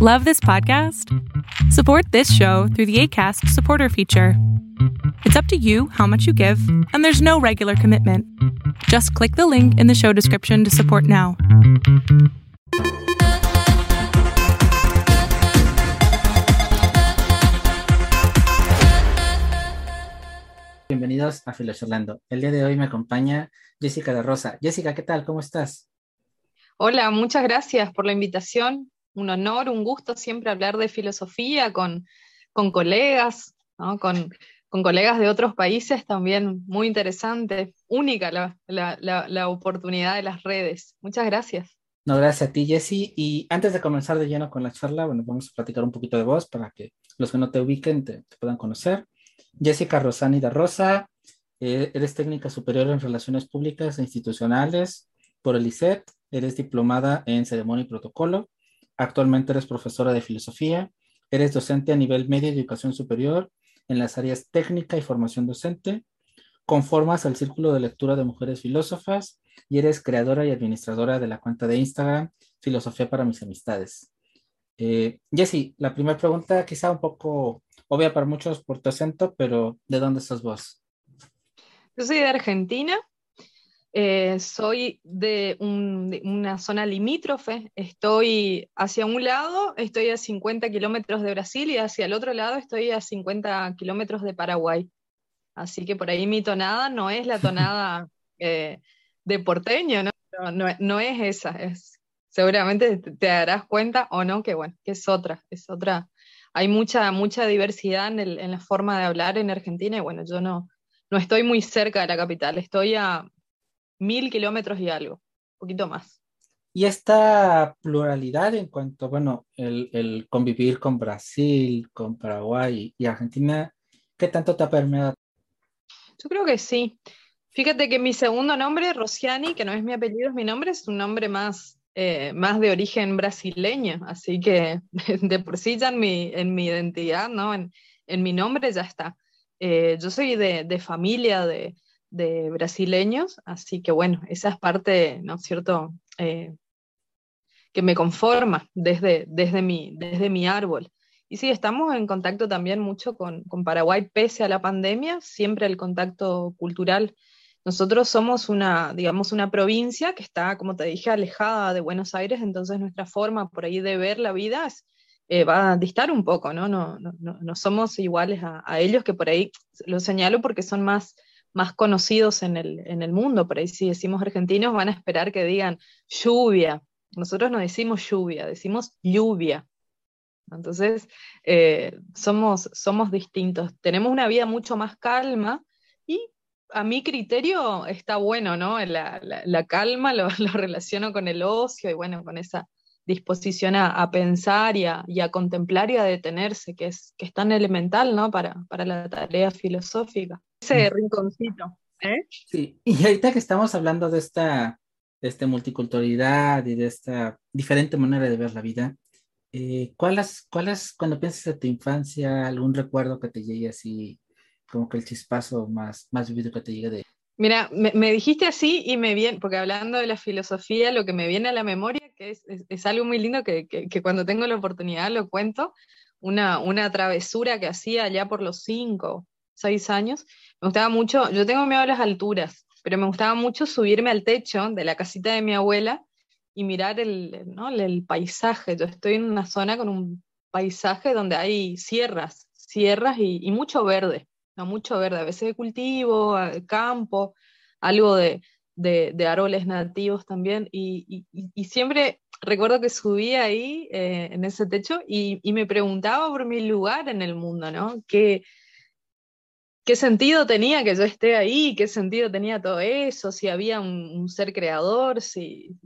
Love this podcast? Support this show through the ACAST supporter feature. It's up to you how much you give, and there's no regular commitment. Just click the link in the show description to support now. Bienvenidos a Filosofando. El día de hoy me acompaña Jessica de Rosa. Jessica, ¿qué tal? ¿Cómo estás? Hola, muchas gracias por la invitación. Un honor, un gusto siempre hablar de filosofía con, con colegas, con, colegas de otros países también. Muy interesante, única la, la, la, oportunidad de las redes. Muchas gracias. No, gracias a ti, Jessy. Y antes de comenzar de lleno con la charla, bueno, vamos a platicar un poquito de vos para que los que no te ubiquen te, puedan conocer. Jessica Rosani de Rosa, eh, eres técnica superior en Relaciones Públicas e Institucionales por el ICET, eres diplomada en Ceremonia y Protocolo, actualmente eres profesora de Filosofía, eres docente a nivel medio de educación superior en las áreas técnica y formación docente, conformas al Círculo de Lectura de Mujeres Filósofas y eres creadora y administradora de la cuenta de Instagram Filosofía para mis amistades. Eh, Jessy, la primera pregunta quizá un poco obvia para muchos por tu acento, pero ¿de dónde estás vos? Yo soy de Argentina, eh, soy de, un, de, una zona limítrofe, estoy hacia un lado, estoy a 50 kilómetros de Brasil y hacia el otro lado estoy a 50 kilómetros de Paraguay. Así que por ahí mi tonada no es la tonada eh, de porteño, ¿no? No, no, no es esa, es, seguramente te, darás cuenta o no que bueno, que es otra, es otra hay mucha, mucha diversidad en, el, en, la forma de hablar en Argentina y bueno, yo no, no estoy muy cerca de la capital, estoy a mil kilómetros y algo, un poquito más. Y esta pluralidad en cuanto, bueno, el, el convivir con Brasil, con Paraguay y Argentina, ¿qué tanto te ha permeado? Yo creo que sí. Fíjate que mi segundo nombre, Rosiani, que no es mi apellido, es mi nombre, es un nombre más eh, más de origen brasileño, así que de por sí ya en mi, en mi identidad, ¿no? en, en mi nombre ya está. Eh, yo soy de, de familia de, de, brasileños, así que bueno, esa es parte, ¿no es cierto?, eh, que me conforma desde, desde, mi, desde mi árbol. Y sí, estamos en contacto también mucho con, con Paraguay, pese a la pandemia, siempre el contacto cultural nosotros somos una, digamos, una provincia que está, como te dije, alejada de Buenos Aires, entonces nuestra forma por ahí de ver la vida es, eh, va a distar un poco, ¿no? No, no, no, somos iguales a, ellos, que por ahí lo señalo porque son más, más conocidos en el, en el mundo. Por ahí si decimos argentinos van a esperar que digan lluvia. Nosotros no decimos lluvia, decimos lluvia. Entonces, eh, somos, somos distintos. Tenemos una vida mucho más calma y a mi criterio está bueno, ¿no? La, la, la calma lo, relaciono con el ocio y bueno, con esa disposición a, a pensar y a, y a, contemplar y a detenerse, que es, que es tan elemental, ¿no? Para, para la tarea filosófica. Ese rinconcito. ¿eh? Sí, y ahorita que estamos hablando de esta, de esta multiculturalidad y de esta diferente manera de ver la vida, eh, ¿cuál, es, ¿cuál es, cuando piensas en tu infancia, algún recuerdo que te llegue así como que el chispazo más, más vivido que te llega de... Mira, me, me, dijiste así y me viene, porque hablando de la filosofía, lo que me viene a la memoria, que es, es, es algo muy lindo que, que, que, cuando tengo la oportunidad lo cuento, una, una travesura que hacía allá por los cinco, seis años, me gustaba mucho, yo tengo miedo a las alturas, pero me gustaba mucho subirme al techo de la casita de mi abuela y mirar el, ¿no? el paisaje. Yo estoy en una zona con un paisaje donde hay sierras, sierras y, mucho verde no mucho verde, a veces de cultivo, campo, algo de, de, de árboles nativos también, y, y, siempre recuerdo que subía ahí eh, en ese techo y, me preguntaba por mi lugar en el mundo, ¿no? ¿Qué, ¿Qué sentido tenía que yo esté ahí? ¿Qué sentido tenía todo eso? Si había un, un ser creador, si,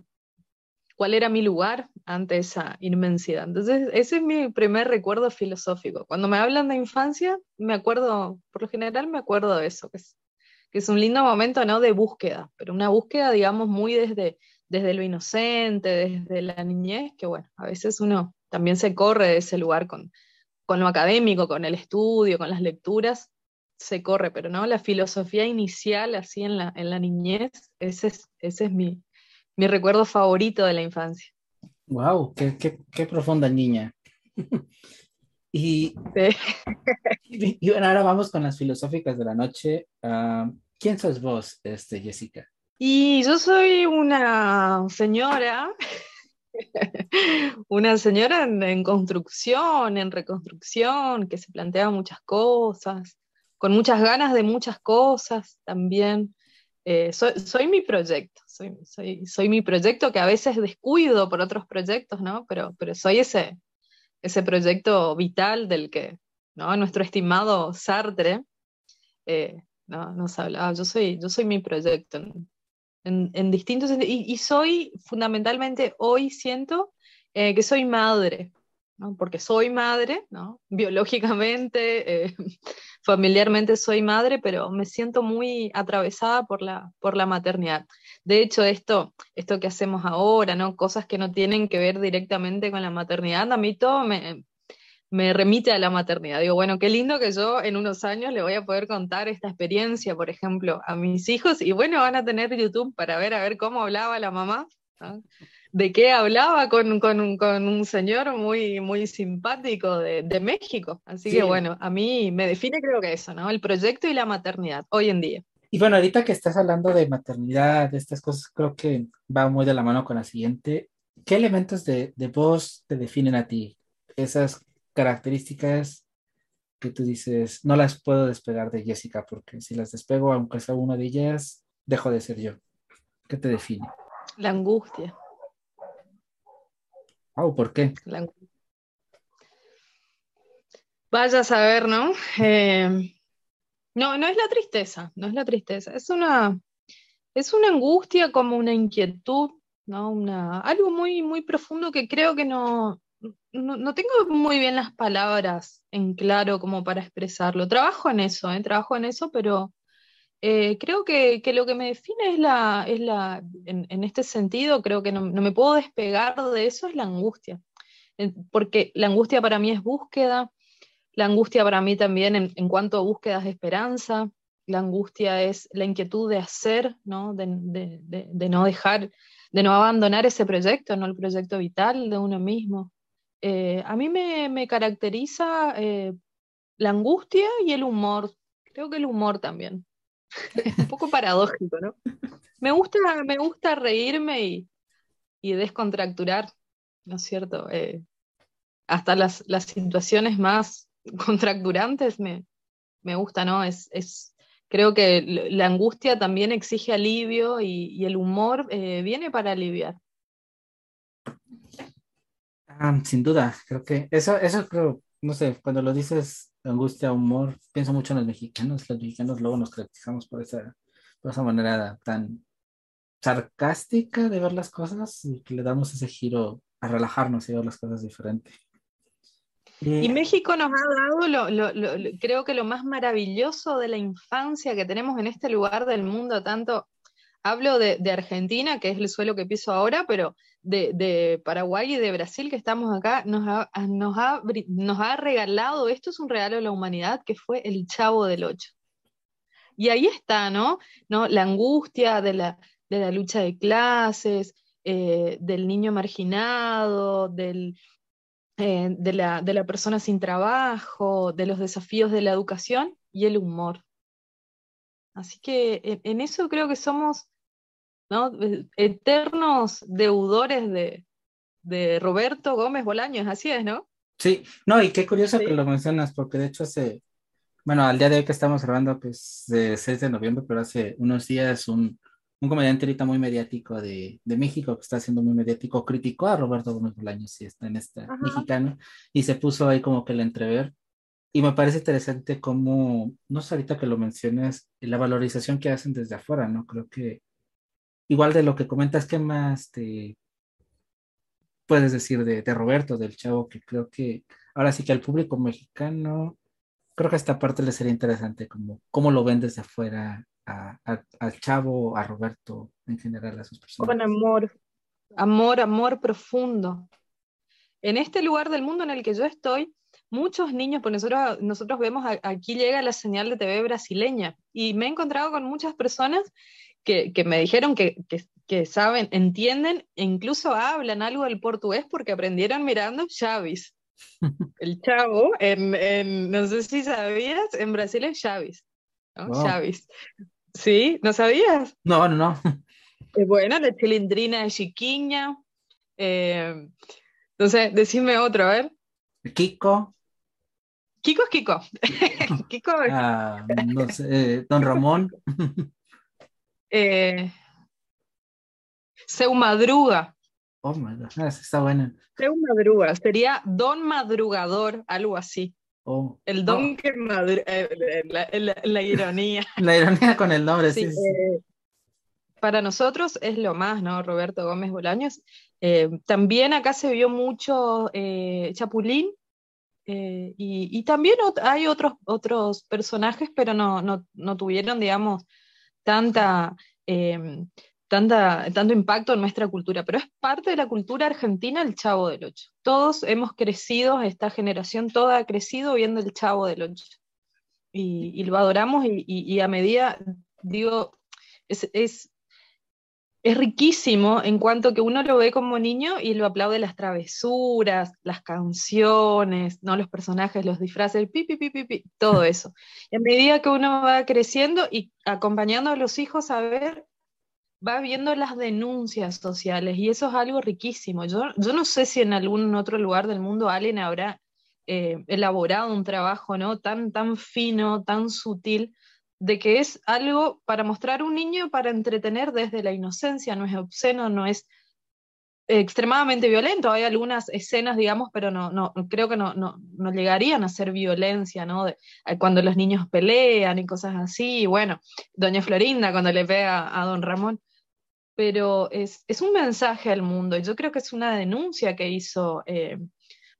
cuál era mi lugar ante esa inmensidad. Entonces, ese es mi primer recuerdo filosófico. Cuando me hablan de infancia, me acuerdo, por lo general me acuerdo de eso, que es, que es un lindo momento, ¿no? De búsqueda, pero una búsqueda, digamos, muy desde, desde lo inocente, desde la niñez, que bueno, a veces uno también se corre de ese lugar con, con lo académico, con el estudio, con las lecturas, se corre, pero no, la filosofía inicial, así en la, en la niñez, ese es, ese es mi, mi recuerdo favorito de la infancia. Wow, qué, qué, qué profunda niña. y, y, bueno, ahora vamos con las filosóficas de la noche. Ah, ¿Quién sos vos, este, Jessica? Y yo soy una señora, una señora en, construcción, en reconstrucción, que se plantea muchas cosas, con muchas ganas de muchas cosas también. Eh, soy, mi proyecto, soy, soy, mi proyecto que a veces descuido por otros proyectos, ¿no? Pero, pero soy ese, ese proyecto vital del que ¿no? nuestro estimado Sartre eh, ¿no? nos hablaba. Yo soy, yo soy mi proyecto en, distintos y, soy fundamentalmente hoy siento eh, que soy madre, ¿no? porque soy madre, ¿no? biológicamente, familiarmente soy madre, pero me siento muy atravesada por la, por la maternidad. De hecho, esto, esto que hacemos ahora, ¿no? cosas que no tienen que ver directamente con la maternidad, a mí todo me, me remite a la maternidad. Digo, bueno, qué lindo que yo en unos años le voy a poder contar esta experiencia, por ejemplo, a mis hijos y bueno, van a tener YouTube para ver a ver cómo hablaba la mamá, de qué hablaba con, con, un señor muy, muy simpático de, de México. Así que bueno, a mí me define creo que eso, ¿no? El proyecto y la maternidad hoy en día. Y bueno, ahorita que estás hablando de maternidad, de estas cosas, creo que va muy de la mano con la siguiente. ¿Qué elementos de, de voz te definen a ti? Esas características que tú dices, no las puedo despegar de Jessica, porque si las despego, aunque sea una de ellas, dejo de ser yo. ¿Qué te define? La angustia. Oh, ¿por qué? Vaya a saber, ¿no? Eh, no, no es la tristeza, no es la tristeza, es una, es una angustia como una inquietud, ¿no? Algo muy, muy profundo que creo que no, no, tengo muy bien las palabras en claro como para expresarlo. Trabajo en eso, ¿eh? trabajo en eso, pero eh, creo que, lo que me define es la, es la en, este sentido, creo que no, me puedo despegar de eso, es la angustia. Porque la angustia para mí es búsqueda, la angustia para mí también en, cuanto a búsquedas de esperanza, la angustia es la inquietud de hacer, ¿no? De, de no dejar, de no abandonar ese proyecto, ¿no? el proyecto vital de uno mismo. Eh, a mí me, caracteriza eh, la angustia y el humor. Creo que el humor también. Un poco paradójico, ¿no? Me gusta, me gusta reírme y, descontracturar, ¿no es cierto? Eh, hasta las, situaciones más contracturantes me, me gusta, ¿no? Es, creo que la angustia también exige alivio y, el humor viene para aliviar. Ah, sin duda, creo que eso, eso creo, no sé, cuando lo dices angustia, humor, pienso mucho en los mexicanos. Los mexicanos luego nos caracterizamos por esa, por esa manera tan sarcástica de ver las cosas y que le damos ese giro a relajarnos y ver las cosas diferentes. Y México nos ha dado, lo, creo que lo más maravilloso de la infancia que tenemos en este lugar del mundo, tanto hablo de, Argentina, que es el suelo que piso ahora, pero de, Paraguay y de Brasil que estamos acá nos ha, nos, ha, regalado, esto es un regalo de la humanidad, que fue el Chavo del Ocho. Y ahí está, ¿no? ¿No? La angustia de la, de la lucha de clases, eh, del niño marginado, del, eh, de, la, de la persona sin trabajo, de los desafíos de la educación y el humor. Así que en eso creo que somos Eternos deudores de, Roberto Gómez Bolaños, así es, ¿no? Sí, no, y qué curioso que lo mencionas, porque de hecho hace, bueno, al día de hoy que estamos grabando, que es de 6 de noviembre, pero hace unos días un, un comediante ahorita muy mediático de, México, que está haciendo muy mediático, criticó a Roberto Gómez Bolaños, y está en esta mexicano, y se puso ahí como que el entrever. Y me parece interesante cómo, no sé ahorita que lo menciones, la valorización que hacen desde afuera, ¿no? Creo que igual de lo que comentas, ¿qué más te puedes decir de, Roberto, del chavo? Que creo que ahora sí que al público mexicano, creo que esta parte le sería interesante, como cómo lo ven desde afuera al chavo, a Roberto, en general, a sus personas. Con amor, amor, amor profundo. En este lugar del mundo en el que yo estoy, muchos niños, pues nosotros, nosotros vemos, aquí llega la señal de TV brasileña y me he encontrado con muchas personas que, me dijeron que, saben, entienden e incluso hablan algo del portugués porque aprendieron mirando Chavis. El chavo, en, no sé si sabías, en Brasil es Chaves. ¿no? Chaves. ¿Sí? ¿No sabías? No, no, no. bueno, la chilindrina de Chiquiña. Eh, entonces, decime otro, a ver. Kiko. Kiko es Kiko. Kiko ah, no sé, Don Ramón. Eh, Seu Madruga. Oh, my God. Ah, está buena. Seu Madruga. Sería Don Madrugador, algo así. Oh. El don que madruga. Eh, la, ironía. la ironía con el nombre, sí. Eh, para nosotros es lo más, ¿no? Roberto Gómez Bolaños. Eh, también acá se vio mucho Chapulín, y, y, también hay otros, otros personajes, pero no, no, no tuvieron, digamos, tanta, tanto impacto en nuestra cultura, pero es parte de la cultura argentina el Chavo del Ocho. Todos hemos crecido, esta generación toda ha crecido viendo el Chavo del Ocho. Y, lo adoramos y, a medida, digo, es, riquísimo en cuanto que uno lo ve como niño y lo aplaude las travesuras, las canciones, ¿no? los personajes, los disfraces, pi, pi, pi, pi, todo eso. Y a medida que uno va creciendo y acompañando a los hijos a ver va viendo las denuncias sociales y eso es algo riquísimo. Yo, yo no sé si en algún otro lugar del mundo alguien habrá eh, elaborado un trabajo ¿no? tan, tan fino, tan sutil, de que es algo para mostrar a un niño, para entretener desde la inocencia, no es obsceno, no es extremadamente violento. Hay algunas escenas, digamos, pero no, no creo que no, no, no llegarían a ser violencia, ¿no? De, eh, cuando los niños pelean y cosas así. bueno, Doña Florinda cuando le pega a Don Ramón pero es, un mensaje al mundo. y Yo creo que es una denuncia que hizo eh,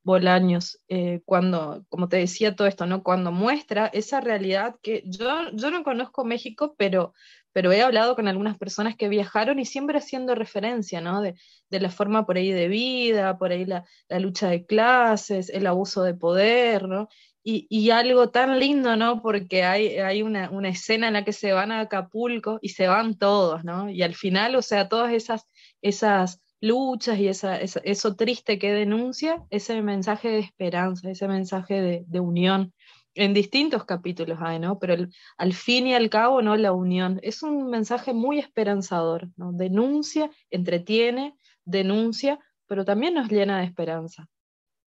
Bolaños eh, cuando, como te decía todo esto, ¿no? Cuando muestra esa realidad que yo, yo no conozco México, pero, pero he hablado con algunas personas que viajaron y siempre haciendo referencia, ¿no? De, la forma por ahí de vida, por ahí la, la, lucha de clases, el abuso de poder, ¿no? Y, algo tan lindo, ¿no? Porque hay, hay una, escena en la que se van a Acapulco y se van todos, ¿no? Y al final, o sea, todas esas, esas luchas y esa, eso triste que denuncia, ese mensaje de esperanza, ese mensaje de, unión, en distintos capítulos hay, ¿no? Pero al fin y al cabo, ¿no? La unión es un mensaje muy esperanzador, ¿no? Denuncia, entretiene, denuncia, pero también nos llena de esperanza.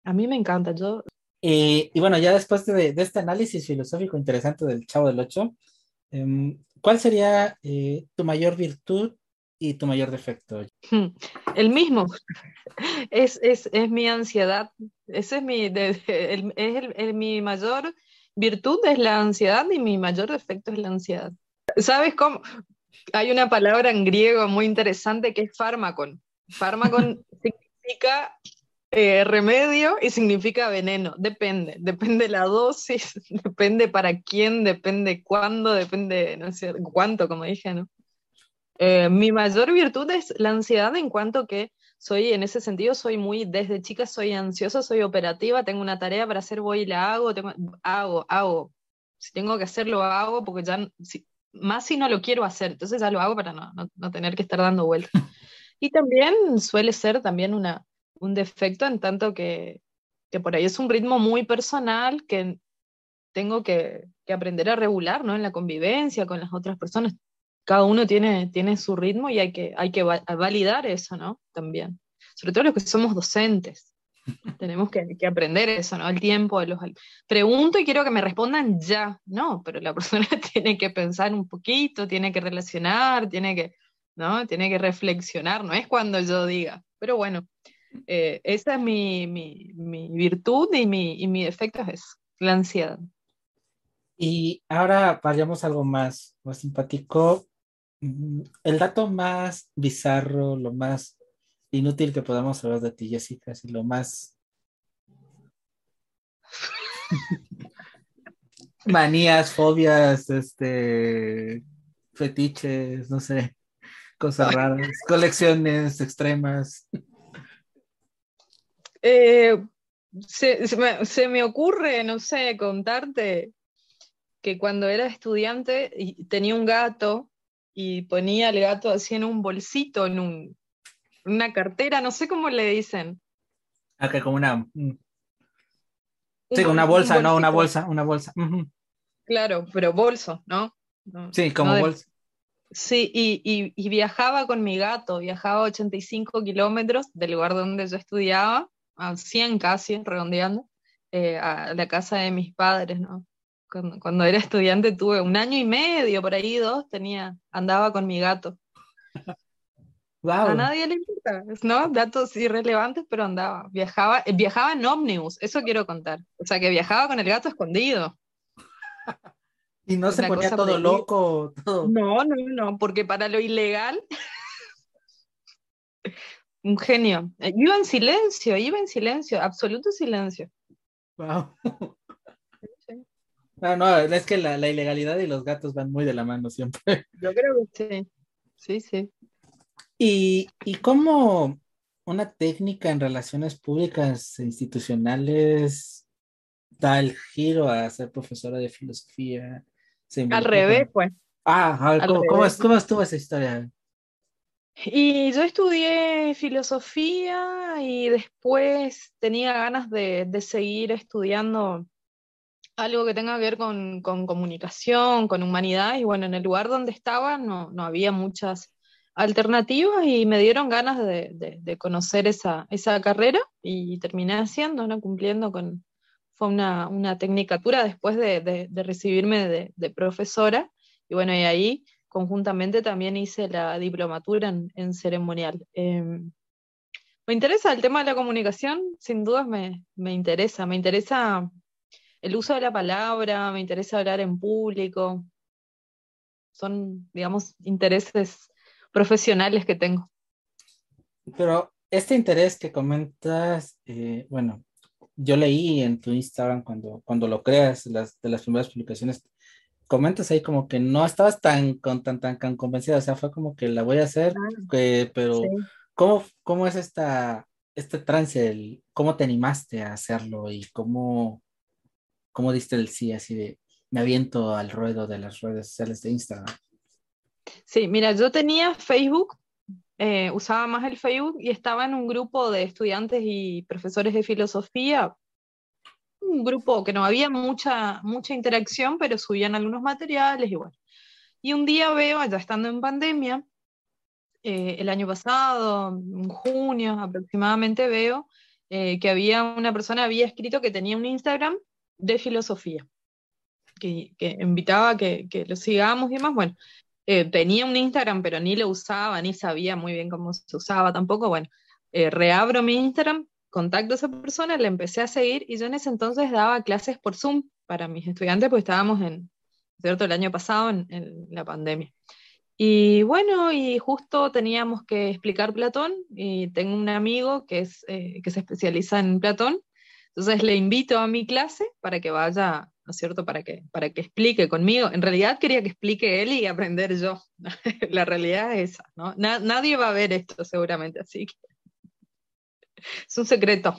A mí me encanta, yo y, bueno, ya después de, este análisis filosófico interesante del Chavo del Ocho, em, ¿cuál sería eh, tu mayor virtud y tu mayor defecto? El mismo. Es, es, es mi ansiedad. Ese es mi, es el, mi mayor virtud es la ansiedad y mi mayor defecto es la ansiedad. ¿Sabes cómo? Hay una palabra en griego muy interesante que es fármacon. Fármacon significa eh, remedio y significa veneno. Depende, depende la dosis, depende para quién, depende cuándo, depende, no sé, cuánto, como dije, ¿no? Eh, mi mayor virtud es la ansiedad en cuanto que soy, en ese sentido, soy muy, desde chica soy ansiosa, soy operativa, tengo una tarea para hacer, voy y la hago, tengo, hago, hago. Si tengo que hacerlo, hago, porque ya, más si no lo quiero hacer, entonces ya lo hago para no, no, no tener que estar dando vueltas. Y también suele ser también una, un defecto en tanto que, que, por ahí es un ritmo muy personal que tengo que, que, aprender a regular ¿no? en la convivencia con las otras personas. Cada uno tiene, tiene su ritmo y hay que, hay que validar eso ¿no? también. Sobre todo los que somos docentes. Tenemos que, que, aprender eso, ¿no? El tiempo de los Pregunto y quiero que me respondan ya. No, pero la persona tiene que pensar un poquito, tiene que relacionar, tiene que, ¿no? Tiene que reflexionar, no es cuando yo diga. Pero bueno, eh, esa es mi, mi, virtud y mi, y mi defecto es la ansiedad. Y ahora vayamos a algo más, más simpático. Mm, el dato más bizarro, lo más inútil que podamos hablar de ti, Jessica, y lo más manías, fobias, este, fetiches, no sé, cosas raras, colecciones extremas. Eh, se, me, ocurre, no sé, contarte que cuando era estudiante tenía un gato y ponía el gato así en un bolsito, en una cartera, no sé cómo le dicen. Acá como una... Mm, Sí, una bolsa, no, una bolsa, una bolsa. Claro, pero bolso, ¿no? sí, como bolsa. Sí, y, viajaba con mi gato, viajaba 85 kilómetros del lugar donde yo estudiaba, a 100 casi, redondeando, eh, a la casa de mis padres, ¿no? Cuando, era estudiante tuve un año y medio, por ahí dos, tenía, andaba con mi gato. A nadie le importa, ¿no? Datos irrelevantes, pero andaba. Viajaba, eh, viajaba en ómnibus, eso quiero contar. O sea, que viajaba con el gato escondido. Y no se ponía todo loco. No, no, no, porque para lo ilegal. un genio. Eh, iba en silencio, iba en silencio, absoluto silencio. Wow. No, no, es que la, ilegalidad y los gatos van muy de la mano siempre. Yo creo que sí. Sí, sí. ¿Y, y cómo una técnica en relaciones públicas e institucionales da el giro a ser profesora de filosofía? Al revés, pues. Ah, ¿cómo, estuvo esa historia? Y yo estudié filosofía y después tenía ganas de, seguir estudiando algo que tenga que ver con, comunicación, con humanidad, y bueno, en el lugar donde estaba no, había muchas alternativas y me dieron ganas de, conocer esa, esa, carrera y terminé haciendo, ¿no? cumpliendo con, fue una, una tecnicatura después de, recibirme de, profesora, y bueno, y ahí conjuntamente también hice la diplomatura en, ceremonial. Em, me interesa el tema de la comunicación, sin dudas me, me, interesa, me interesa el uso de la palabra, me interesa hablar en público, son, digamos, intereses profesionales que tengo. Pero este interés que comentas, eh, bueno, yo leí en tu Instagram cuando, cuando lo creas, las, de las primeras publicaciones, comentas ahí como que no estabas tan, con, tan, tan, tan convencida, o sea, fue como que la voy a hacer, pero ¿cómo, ¿cómo es esta, este trance, el, cómo te animaste a hacerlo y cómo, cómo diste el sí así de, me aviento al ruedo de las redes sociales de Instagram? Sí, mira, yo tenía Facebook eh, usaba más el Facebook y estaba en un grupo de estudiantes y profesores de filosofía, un grupo que no había mucha, mucha interacción, pero subían algunos materiales bueno. Y un día veo, ya estando en pandemia, eh, el año pasado, en junio aproximadamente, veo eh, que había una persona había escrito que tenía un Instagram de filosofía, que, invitaba que, que, lo sigamos y demás. Bueno, eh, tenía un Instagram, pero ni lo usaba, ni sabía muy bien cómo se usaba tampoco. Bueno, eh, reabro mi Instagram, contacto a esa persona, le empecé a seguir y yo en ese entonces daba clases por Zoom para mis estudiantes, pues estábamos en, ¿cierto? El año pasado en, la pandemia. Y bueno, y justo teníamos que explicar Platón y tengo un amigo que, es, eh, que se especializa en Platón, entonces le invito a mi clase para que vaya ¿no es cierto? Para que, para que explique conmigo. En realidad quería que explique él y aprender yo. La realidad es esa, ¿no? nadie va a ver esto seguramente, así que es un secreto.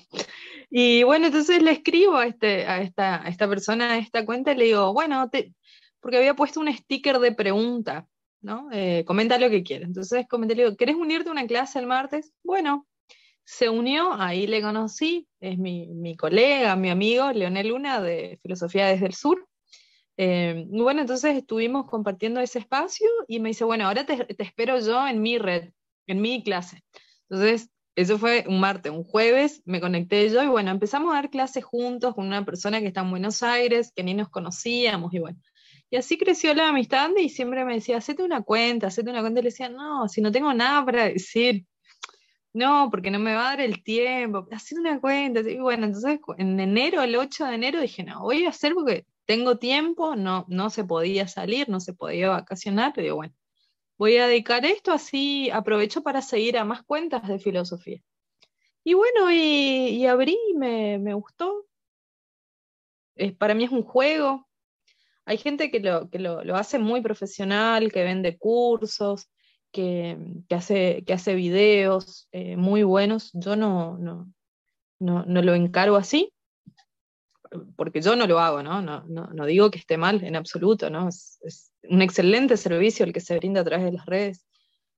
Y bueno, entonces le escribo a, este, a, esta, a esta persona, a esta cuenta, y le digo, bueno, te, porque había puesto un sticker de pregunta, ¿no? Eh, comenta lo que quieras. Entonces comenté, le digo, ¿querés unirte a una clase el martes? Bueno, se unió, ahí le conocí, es mi, colega, mi amigo, Leonel Luna, de Filosofía desde el Sur. Eh, bueno, entonces estuvimos compartiendo ese espacio y me dice, bueno, ahora te, espero yo en mi red, en mi clase. Entonces, eso fue un martes, un jueves, me conecté yo y bueno, empezamos a dar clases juntos con una persona que está en Buenos Aires, que ni nos conocíamos y bueno. Y así creció la amistad y siempre me decía, hacete una cuenta, hacete una cuenta. Y le decía, no, si no tengo nada para decir, no, porque no me va a dar el tiempo, hacer una cuenta. Y bueno, entonces en enero, el 8 de enero, dije, no, voy a hacer porque tengo tiempo, no, no se podía salir, no se podía vacacionar, pero bueno, voy a dedicar esto, así aprovecho para seguir a más cuentas de filosofía. Y bueno, y, abrí, me, me gustó. para mí es un juego. Hay gente que, lo, que lo, lo hace muy profesional, que vende cursos, que, hace, que hace videos eh, muy buenos. Yo no, no, no, lo encargo así, porque yo no lo hago, ¿no? No, no, digo que esté mal en absoluto, ¿no? Es, un excelente servicio el que se brinda a través de las redes.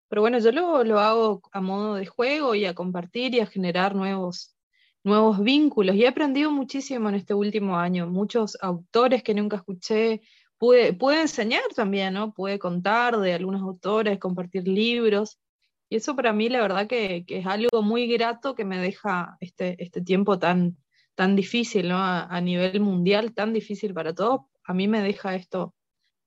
Pero bueno, yo lo, lo, hago a modo de juego y a compartir y a generar nuevos, nuevos vínculos y he aprendido muchísimo en este último año, muchos autores que nunca escuché, pude, pude enseñar también, ¿no? Pude contar de algunos autores, compartir libros. Y eso para mí la verdad que, es algo muy grato que me deja este, este tiempo tan, tan difícil, ¿no? A, nivel mundial, tan difícil para todos. A mí me deja esto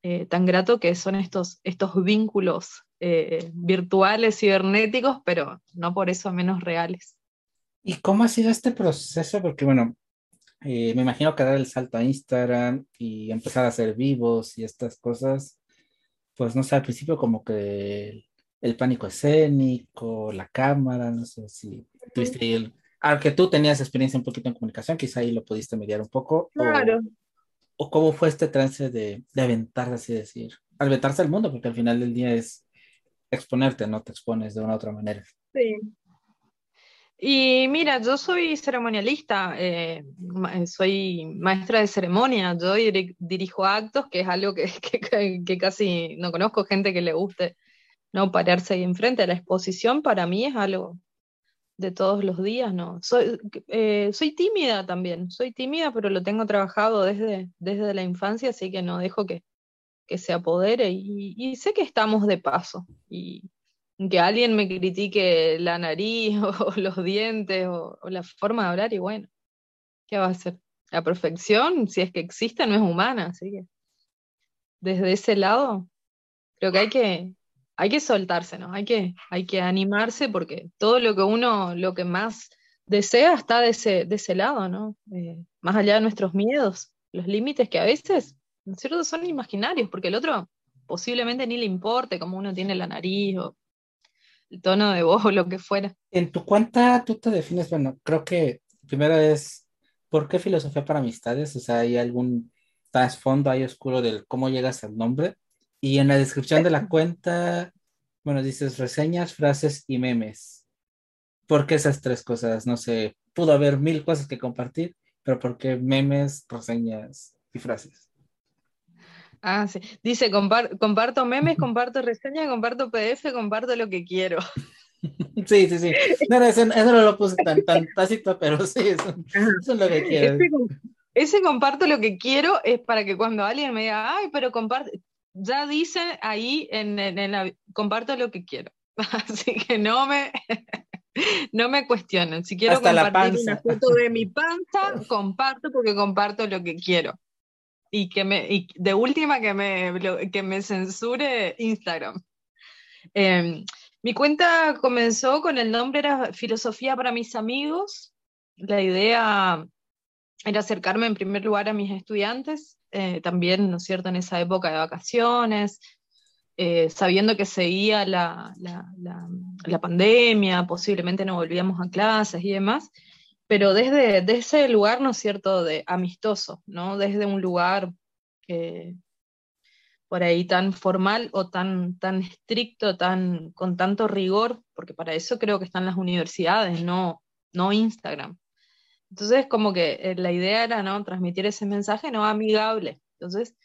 eh, tan grato que son estos, estos vínculos eh, virtuales, cibernéticos, pero no por eso menos reales. ¿Y cómo ha sido este proceso? Porque bueno, eh, me imagino que dar el salto a Instagram y empezar a hacer vivos y estas cosas, pues no sé, al principio como que el, pánico escénico, la cámara, no sé si tuviste el... Aunque tú tenías experiencia un poquito en comunicación, quizá ahí lo pudiste mediar un poco. Claro. O, cómo fue este trance de, de aventarse, así decir, aventarse al mundo, porque al final del día es exponerte, no te expones de una u otra manera. Sí, y mira, yo soy ceremonialista, eh, eh, soy maestra de ceremonia, yo dirijo actos, que es algo que, casi no conozco gente que le guste no pararse ahí enfrente. La exposición para mí es algo de todos los días, ¿no? Soy, eh, soy tímida también, soy tímida, pero lo tengo trabajado desde, desde la infancia, así que no dejo que, que se apodere y, sé que estamos de paso que alguien me critique la nariz o los dientes o, la forma de hablar y bueno, ¿qué va a hacer? La perfección, si es que existe, no es humana, así que desde ese lado creo que hay que, hay que soltarse, ¿no? Hay que, hay que animarse porque todo lo que uno, lo que más desea está de ese, de ese lado, ¿no? Eh, más allá de nuestros miedos, los límites que a veces, en cierto, son imaginarios, porque el otro posiblemente ni le importe como uno tiene la nariz o tono de voz o lo que fuera. En tu cuenta tú te defines, bueno, creo que primero es, ¿por qué filosofía para amistades? O sea, ¿hay algún trasfondo ahí oscuro del cómo llegas al nombre? Y en la descripción de la cuenta, bueno, dices reseñas, frases y memes. ¿Por qué esas tres cosas? No sé, pudo haber mil cosas que compartir, pero ¿por qué memes, reseñas y frases? Ah, sí. Dice, comparto memes, comparto reseñas, comparto PDF, comparto lo que quiero. Sí, sí, sí. No, eso, no lo puse tan, tan tácito, pero sí, eso, es lo que quiero. Ese, comparto lo que quiero es para que cuando alguien me diga, ay, pero comparte, ya dice ahí en, en, la, comparto lo que quiero. Así que no me, no me cuestionen. Si quiero compartir una foto de mi panza, comparto porque comparto lo que quiero y que me, y de última que me, que me censure Instagram. Em, mi cuenta comenzó con el nombre, era Filosofía para mis amigos. La idea era acercarme en primer lugar a mis estudiantes, eh, también, ¿no cierto?, en esa época de vacaciones, eh, sabiendo que seguía la, la, la, pandemia, posiblemente no volvíamos a clases y demás pero desde, ese lugar, ¿no es cierto?, de amistoso, ¿no? Desde un lugar eh, por ahí tan formal o tan, tan estricto, tan, con tanto rigor, porque para eso creo que están las universidades, no, no Instagram. Entonces, como que eh, la idea era, ¿no?, transmitir ese mensaje no amigable. Entonces,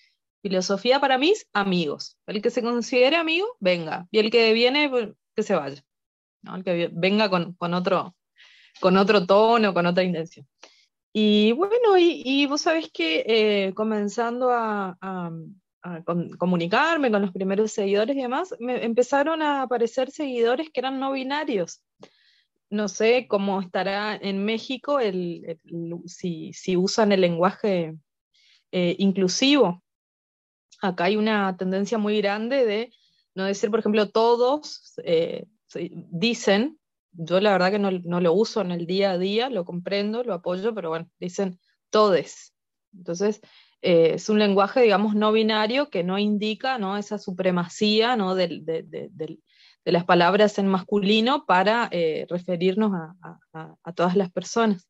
filosofía para mis amigos. El que se considere amigo, venga. Y el que viene, pues, que se vaya. ¿no? El que venga con, con otro, con otro tono, con otra intención. Y bueno, y, vos sabés que eh, comenzando a, comunicarme con los primeros seguidores y demás, me empezaron a aparecer seguidores que eran no binarios. No sé cómo estará en México el, si, usan el lenguaje eh, inclusivo. Acá hay una tendencia muy grande de no decir, por ejemplo, todos eh, dicen yo la verdad que no, lo uso en el día a día, lo comprendo, lo apoyo, pero bueno, dicen todes. Entonces, eh, es un lenguaje, digamos, no binario que no indica ¿no? esa supremacía ¿no? de, las palabras en masculino para eh, referirnos a, todas las personas.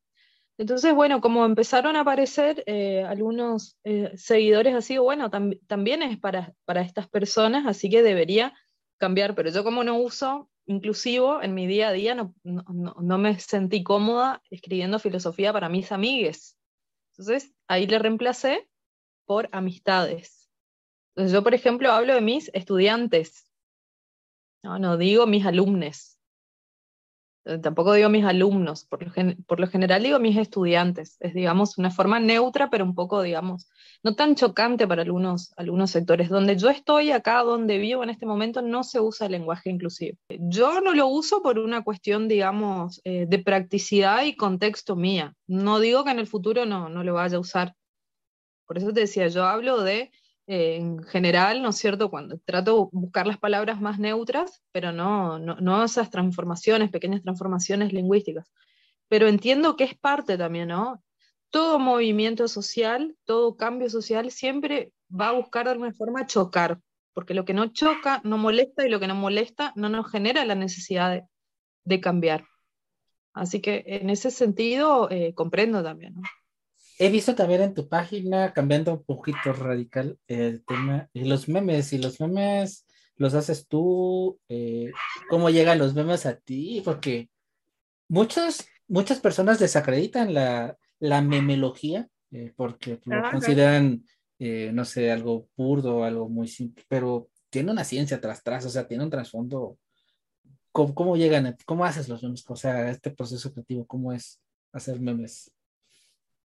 Entonces, bueno, como empezaron a aparecer eh, algunos seguidores así, bueno, también es para, para estas personas, así que debería cambiar, pero yo como no uso inclusivo en mi día a día no, no, me sentí cómoda escribiendo filosofía para mis amigues. Entonces ahí le reemplacé por amistades. Entonces yo, por ejemplo, hablo de mis estudiantes. No, no digo mis alumnos. Eh, tampoco digo mis alumnos, por lo, general digo mis estudiantes. Es, digamos, una forma neutra, pero un poco, digamos, no tan chocante para algunos, algunos sectores. Donde yo estoy, acá donde vivo en este momento, no se usa el lenguaje inclusivo. Yo no lo uso por una cuestión, digamos, eh, de practicidad y contexto mía. No digo que en el futuro no, no lo vaya a usar. Por eso te decía, yo hablo de eh, en general, ¿no es cierto? Cuando trato de buscar las palabras más neutras, pero no, no, esas transformaciones, pequeñas transformaciones lingüísticas. Pero entiendo que es parte también, ¿no? Todo movimiento social, todo cambio social siempre va a buscar de alguna forma chocar, porque lo que no choca no molesta y lo que no molesta no nos genera la necesidad de, cambiar. Así que en ese sentido eh, comprendo también. ¿no? He visto también en tu página, cambiando un poquito radical el tema, y los memes, y los memes los haces tú, eh, ¿cómo llegan los memes a ti? Porque muchas, muchas personas desacreditan la, la memelogía, eh, porque lo consideran, eh, no sé, algo burdo, algo muy simple, pero tiene una ciencia tras tras, o sea, tiene un trasfondo. ¿Cómo, cómo llegan, cómo haces los memes? O sea, este proceso creativo, ¿cómo es hacer memes?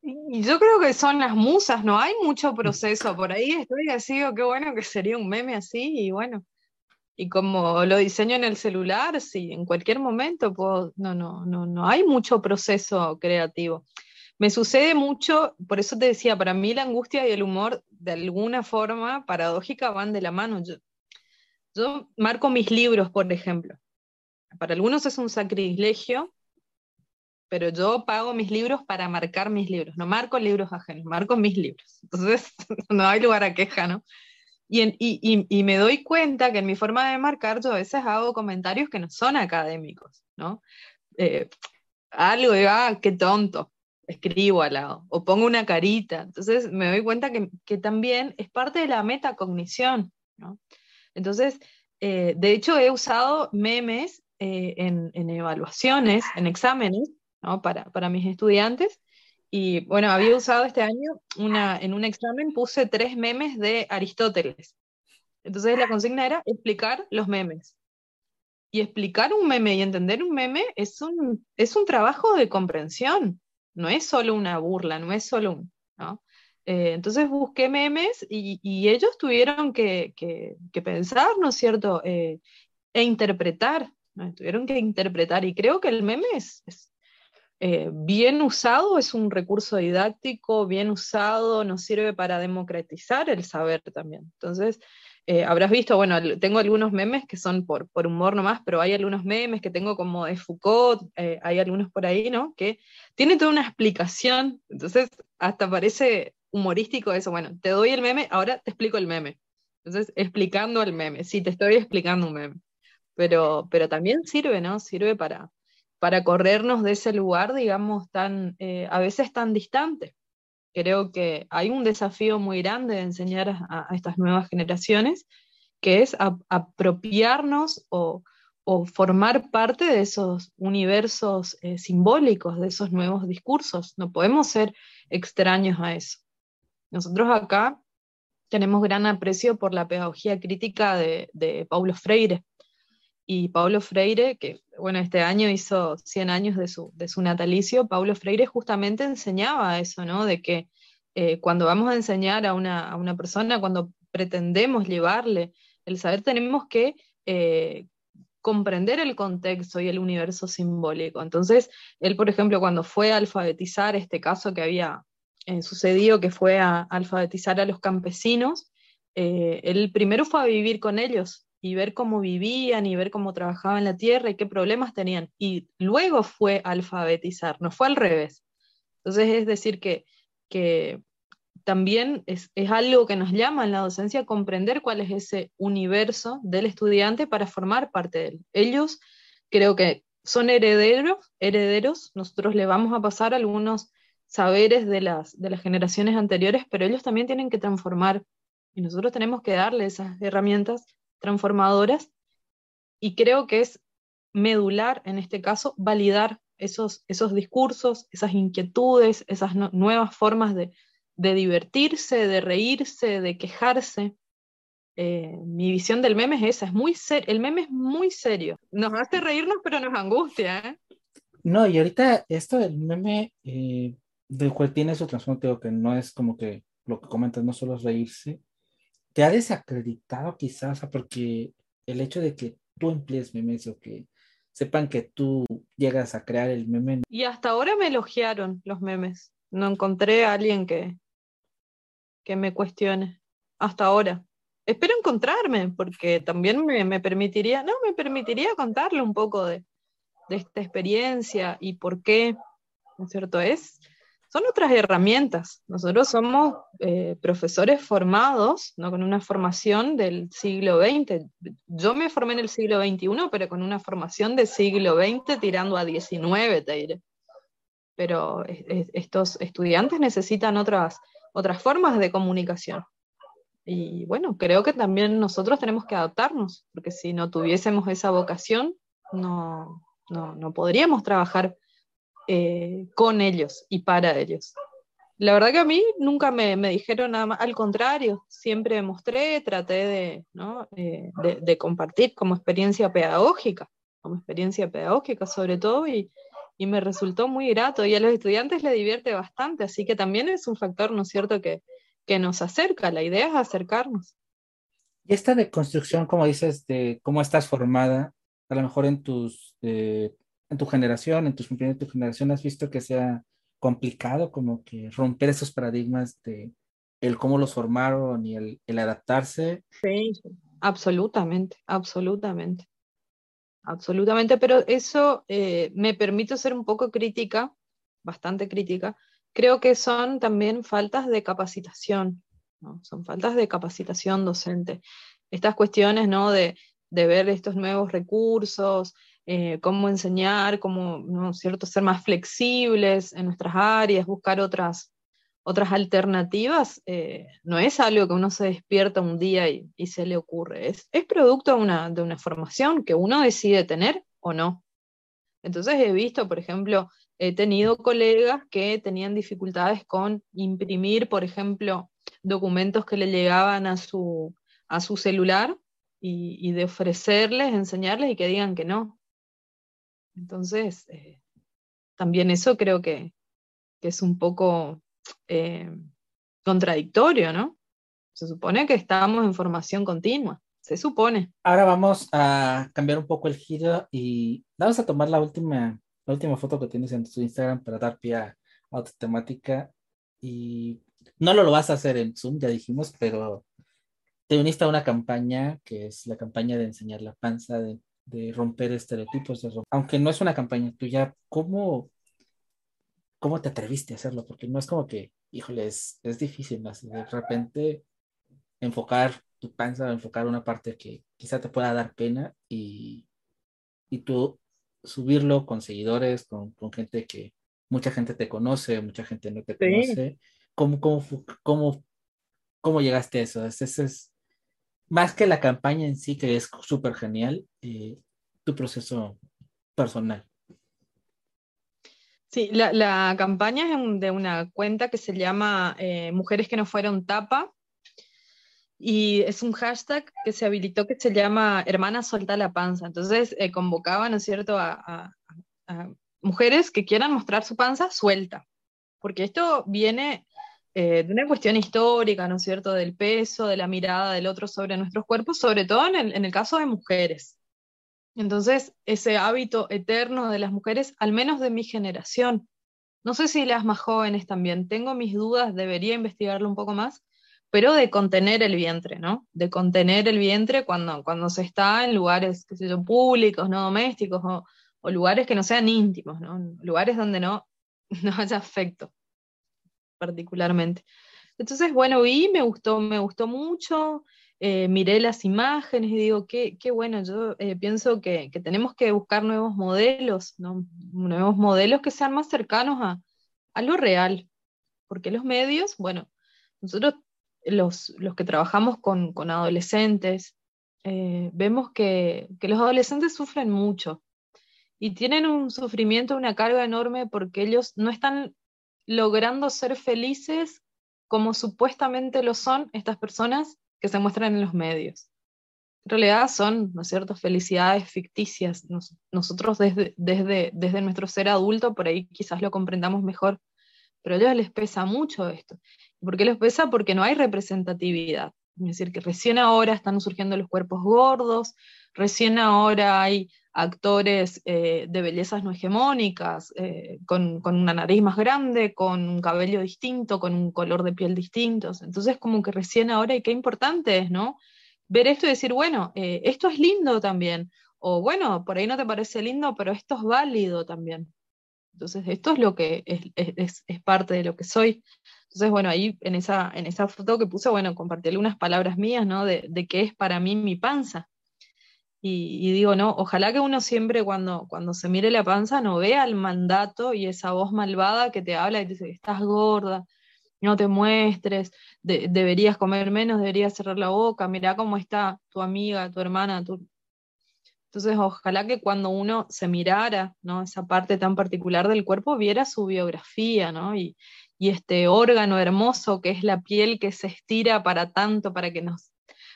Yo creo que son las musas, no hay mucho proceso por ahí. Estoy así, qué bueno que sería un meme así, y bueno. Y como lo diseño en el celular, sí, en cualquier momento puedo, no, no, no, no hay mucho proceso creativo. Me sucede mucho, por eso te decía, para mí la angustia y el humor de alguna forma paradójica van de la mano. Yo, yo marco mis libros, por ejemplo. Para algunos es un sacrilegio, pero yo pago mis libros para marcar mis libros, no marco libros ajenos, marco mis libros. Entonces, no hay lugar a queja, ¿no? Y, me doy cuenta que en mi forma de marcar yo a veces hago comentarios que no son académicos, ¿no? Eh, algo de, ah, qué tonto, escribo al lado, o pongo una carita. Entonces me doy cuenta que, también es parte de la metacognición, ¿no? Entonces, eh, de hecho, he usado memes eh, en, evaluaciones, en exámenes, para, mis estudiantes. Y bueno, había usado este año una, en un examen, puse tres memes de Aristóteles. Entonces la consigna era explicar los memes. Y explicar un meme y entender un meme es un, es un trabajo de comprensión, no es solo una burla, no es solo un... Eh, entonces busqué memes y, ellos tuvieron que, pensar, ¿no es cierto? Eh, e interpretar, tuvieron que interpretar. Y creo que el meme es, eh, bien usado es un recurso didáctico, bien usado nos sirve para democratizar el saber también. Entonces, eh, habrás visto, bueno, tengo algunos memes que son por, por humor nomás, pero hay algunos memes que tengo como de Foucault, eh, hay algunos por ahí, ¿no? Que tiene toda una explicación, entonces hasta parece humorístico eso, bueno, te doy el meme, ahora te explico el meme. Entonces, explicando el meme, sí, te estoy explicando un meme, pero, pero también sirve, ¿no? Sirve para, para corrernos de ese lugar, digamos, tan, eh, a veces tan distante. Creo que hay un desafío muy grande de enseñar a, estas nuevas generaciones, que es apropiarnos o, formar parte de esos universos eh, simbólicos, de esos nuevos discursos. No podemos ser extraños a eso. Nosotros acá tenemos gran aprecio por la pedagogía crítica de, de Paulo Freire, y Paulo Freire, que bueno, este año hizo 100 años de su, de su natalicio, Paulo Freire justamente enseñaba eso, ¿no? De que eh, cuando vamos a enseñar a una, a una, persona, cuando pretendemos llevarle el saber, tenemos que eh, comprender el contexto y el universo simbólico. Entonces, él, por ejemplo, cuando fue a alfabetizar este caso que había eh, sucedido, que fue a alfabetizar a los campesinos, él primero fue a vivir con ellos y ver cómo vivían y ver cómo trabajaban la tierra y qué problemas tenían. Y luego fue alfabetizar, no fue al revés. Entonces es decir que, que también es, es, algo que nos llama en la docencia comprender cuál es ese universo del estudiante para formar parte de él. Ellos creo que son herederos, herederos, nosotros le vamos a pasar algunos saberes de las, de las generaciones anteriores, pero ellos también tienen que transformar y nosotros tenemos que darle esas herramientas transformadoras y creo que es medular, en este caso, validar esos, esos discursos, esas inquietudes, esas nuevas formas de, divertirse, de reírse, de quejarse, eh, mi visión del meme es esa, es muy serio, el meme es muy serio. Nos hace reírnos, pero nos angustia, ¿eh? No, y ahorita esto del meme, eh, del cual tiene su trasfondo, que no es como que lo que comentas, no solo es reírse, te ha desacreditado quizás, porque el hecho de que tú emplees memes o que sepan que tú llegas a crear el meme. Y hasta ahora me elogiaron los memes. No encontré a alguien que, que me cuestione. Hasta ahora. Espero encontrarme, porque también me, permitiría, no, me permitiría contarle un poco de, de esta experiencia y por qué, ¿no es cierto? Es, son otras herramientas. Nosotros somos eh, profesores formados, ¿no? con una formación del siglo XX. Yo me formé en el siglo XXI, pero con una formación del siglo XX tirando a XIX, te. Pero estos estudiantes necesitan otras, otras formas de comunicación. Y bueno, creo que también nosotros tenemos que adaptarnos, porque si no tuviésemos esa vocación, no, no, no podríamos trabajar eh, con ellos y para ellos. La verdad que a mí nunca me, dijeron nada más, al contrario, siempre mostré, traté de, ¿no? Eh, de, compartir como experiencia pedagógica, como experiencia pedagógica sobre todo, y, y, me resultó muy grato. Y a los estudiantes les divierte bastante, así que también es un factor, ¿no es cierto?, que, que nos acerca, la idea es acercarnos. Y esta de construcción, como dices, de cómo estás formada, a lo mejor en tus eh, en tu generación, en tus compañeros de tu generación, has visto que sea complicado como que romper esos paradigmas de el cómo los formaron y el, adaptarse? Sí, absolutamente, absolutamente. Absolutamente, pero eso eh, me permite ser un poco crítica, bastante crítica. Creo que son también faltas de capacitación, son faltas de capacitación docente. Estas cuestiones ¿no? de, de ver estos nuevos recursos, eh, cómo enseñar, cómo, ¿no cierto?, ser más flexibles en nuestras áreas, buscar otras, otras alternativas, eh, no es algo que uno se despierta un día y, se le ocurre, es, es producto de una, de una formación que uno decide tener o no. Entonces he visto, por ejemplo, he tenido colegas que tenían dificultades con imprimir, por ejemplo, documentos que le llegaban a su, a su celular y, de ofrecerles, enseñarles y que digan que no, entonces, eh, también eso creo que, es un poco eh, contradictorio, ¿no? Se supone que estamos en formación continua, se supone. Ahora vamos a cambiar un poco el giro y vamos a tomar la última, la última foto que tienes en tu Instagram para dar pie a, otra temática. Y no lo, lo vas a hacer en Zoom, ya dijimos, pero te uniste a una campaña que es la campaña de enseñar la panza de de romper estereotipos, aunque no es una campaña tuya, ¿cómo, ¿cómo te atreviste a hacerlo? Porque no es como que, híjole, es, difícil, más de repente enfocar tu panza, enfocar una parte que quizá te pueda dar pena y, y tú subirlo con seguidores, con, gente que mucha gente te conoce, mucha gente no te conoce. ¿Cómo, cómo, cómo, cómo llegaste a eso? Ese es más que la campaña en sí, que es súper genial, eh, tu proceso personal. Sí, la, campaña es de una cuenta que se llama eh, Mujeres que no fueron tapa y es un hashtag que se habilitó que se llama Hermana Solta la Panza. Entonces eh, convocaba, ¿no es cierto?, a, mujeres que quieran mostrar su panza suelta, porque esto viene eh, de una cuestión histórica, ¿no es cierto?, del peso, de la mirada del otro sobre nuestros cuerpos, sobre todo en el, caso de mujeres. Entonces, ese hábito eterno de las mujeres, al menos de mi generación, no sé si las más jóvenes también, tengo mis dudas, debería investigarlo un poco más, pero de contener el vientre, ¿no? De contener el vientre cuando, cuando se está en lugares, qué sé públicos, no domésticos, o, o lugares que no sean íntimos, ¿no? Lugares donde no, no haya afecto particularmente. Entonces, bueno, vi, me gustó, me gustó mucho, eh, miré las imágenes y digo, qué, qué bueno, yo eh, pienso que, tenemos que buscar nuevos modelos, ¿no? nuevos modelos que sean más cercanos a, lo real, porque los medios, bueno, nosotros los, los que trabajamos con, adolescentes, eh, vemos que, que los adolescentes sufren mucho y tienen un sufrimiento, una carga enorme porque ellos no están logrando ser felices como supuestamente lo son estas personas que se muestran en los medios. En realidad son, ¿no es cierto?, felicidades ficticias. nosotros desde, desde, desde nuestro ser adulto, por ahí quizás lo comprendamos mejor, pero a ellos les pesa mucho esto. ¿Por qué les pesa? Porque no hay representatividad. Es decir, que recién ahora están surgiendo los cuerpos gordos, recién ahora hay actores eh, de bellezas no hegemónicas, eh, con, una nariz más grande, con un cabello distinto, con un color de piel distinto. Entonces, como que recién ahora, y qué importante es, ¿no? Ver esto y decir, bueno, eh, esto es lindo también, o bueno, por ahí no te parece lindo, pero esto es válido también. Entonces, esto es lo que es, parte de lo que soy. Entonces, bueno, ahí en esa, en esa foto que puse, bueno, compartí algunas palabras mías, ¿no? De, de qué es para mí mi panza y, digo, no, ojalá que uno siempre cuando, cuando se mire la panza no vea el mandato y esa voz malvada que te habla y te dice, estás gorda, no te muestres, deberías comer menos, deberías cerrar la boca, mira cómo está tu amiga, tu hermana, tu... Entonces, ojalá que cuando uno se mirara, ¿no? Esa parte tan particular del cuerpo, viera su biografía, ¿no? Y, y este órgano hermoso que es la piel que se estira para tanto, para que nos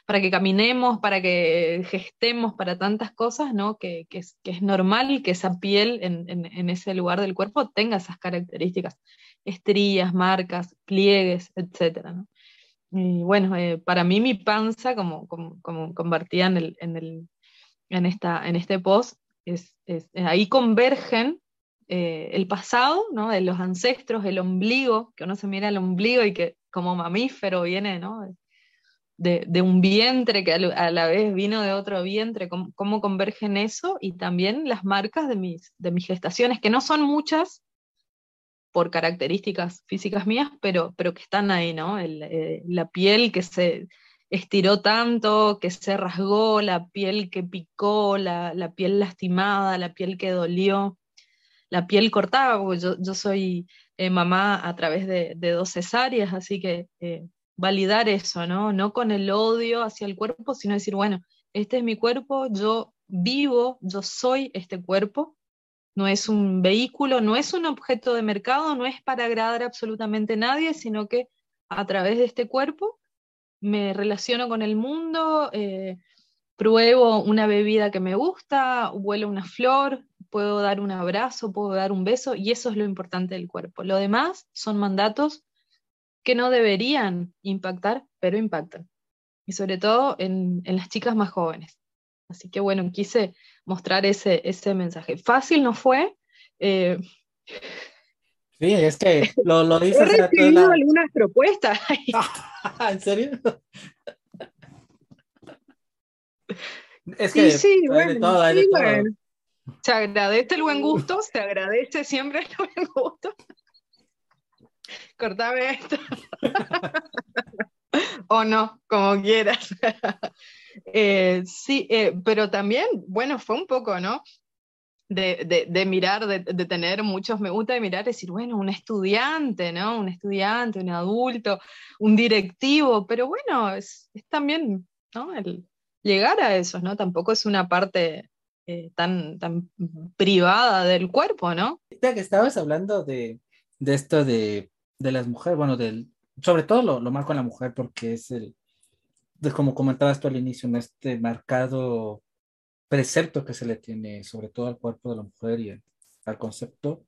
para que caminemos, para que gestemos, para tantas cosas, ¿no? Que, es, normal que esa piel en, ese lugar del cuerpo tenga esas características, estrías, marcas, pliegues, etc. Y bueno, eh, para mí mi panza, como, como, como en, en, esta, en este post, es, ahí convergen eh, el pasado, ¿no? De los ancestros, el ombligo, que uno se mira el ombligo y que como mamífero viene, ¿no? De, un vientre que a la vez vino de otro vientre, cómo, convergen eso y también las marcas de mis, de mis gestaciones, que no son muchas por características físicas mías, pero, pero que están ahí, ¿no? Eh, la piel que se estiró tanto, que se rasgó, la piel que picó, la, piel lastimada, la piel que dolió, la piel cortada, porque yo, soy eh, mamá a través de, dos cesáreas, así que eh, validar eso, ¿no? No con el odio hacia el cuerpo, sino decir, bueno, este es mi cuerpo, yo vivo, yo soy este cuerpo, no es un vehículo, no es un objeto de mercado, no es para agradar absolutamente a nadie, sino que a través de este cuerpo me relaciono con el mundo, eh, pruebo una bebida que me gusta, huelo una flor, puedo dar un abrazo, puedo dar un beso, y eso es lo importante del cuerpo. Lo demás son mandatos que no deberían impactar, pero impactan. Y sobre todo en, las chicas más jóvenes. Así que bueno, quise mostrar ese, ese mensaje. Fácil no fue. Eh, sí, es que lo, lo dices. He recibido algunas propuestas. ¿En serio? Es que sí, bueno, Se agradece el buen gusto, se agradece siempre el buen gusto cortame esto. o no, como quieras. Eh, sí, eh, pero también, bueno, fue un poco, ¿no? De, mirar, de, tener muchos me gusta, de mirar, decir, bueno, un estudiante, ¿no? Un estudiante, un adulto, un directivo, pero bueno, es, también, ¿no? El llegar a eso, ¿no? Tampoco es una parte eh, tan, tan privada del cuerpo, ¿no? que estabas hablando de, de esto de de las mujeres, bueno, del, sobre todo lo, lo marco en la mujer porque es el, de, como comentabas tú al inicio, en este marcado precepto que se le tiene sobre todo al cuerpo de la mujer y al concepto.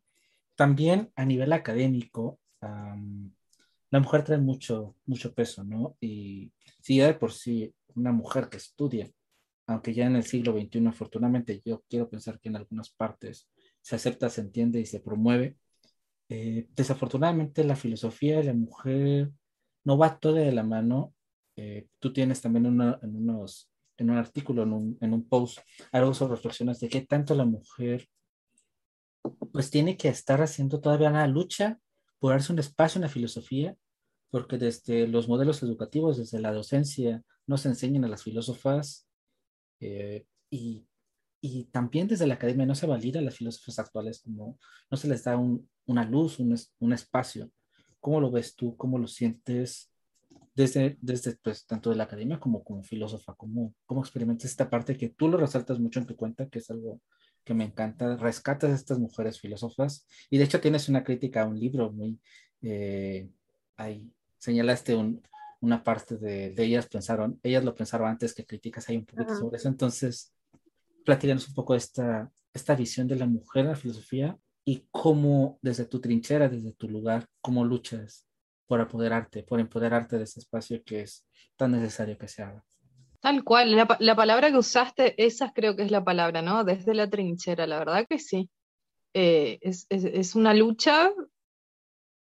También a nivel académico, la mujer trae mucho, mucho peso, ¿no? Y si ya de por sí una mujer que estudia, aunque ya en el siglo XXI, afortunadamente, yo quiero pensar que en algunas partes se acepta, se entiende y se promueve, eh, desafortunadamente la filosofía de la mujer no va toda de la mano. Eh, tú tienes también en, unos, un artículo, en un, en un post, algo sobre reflexiones de qué tanto la mujer pues tiene que estar haciendo todavía una lucha por darse un espacio en la filosofía, porque desde los modelos educativos, desde la docencia, no se enseñan a las filósofas eh, y y también desde la academia no se valida a las filósofas actuales, como no se les da una luz, un, un, espacio. ¿Cómo lo ves tú? ¿Cómo lo sientes desde, desde pues, tanto de la academia como como filósofa? ¿Cómo, ¿Cómo experimentas esta parte que tú lo resaltas mucho en tu cuenta, que es algo que me encanta? Rescatas a estas mujeres filósofas y de hecho tienes una crítica a un libro muy... Eh, ahí señalaste un, una parte de, ellas pensaron, ellas lo pensaron antes que críticas hay un poquito sobre eso. Entonces, platícanos un poco esta, esta visión de la mujer en la filosofía y cómo desde tu trinchera, desde tu lugar, cómo luchas por apoderarte, por empoderarte de ese espacio que es tan necesario que se haga. Tal cual, la, palabra que usaste, esa creo que es la palabra, ¿no? Desde la trinchera, la verdad que sí. Eh, es, una lucha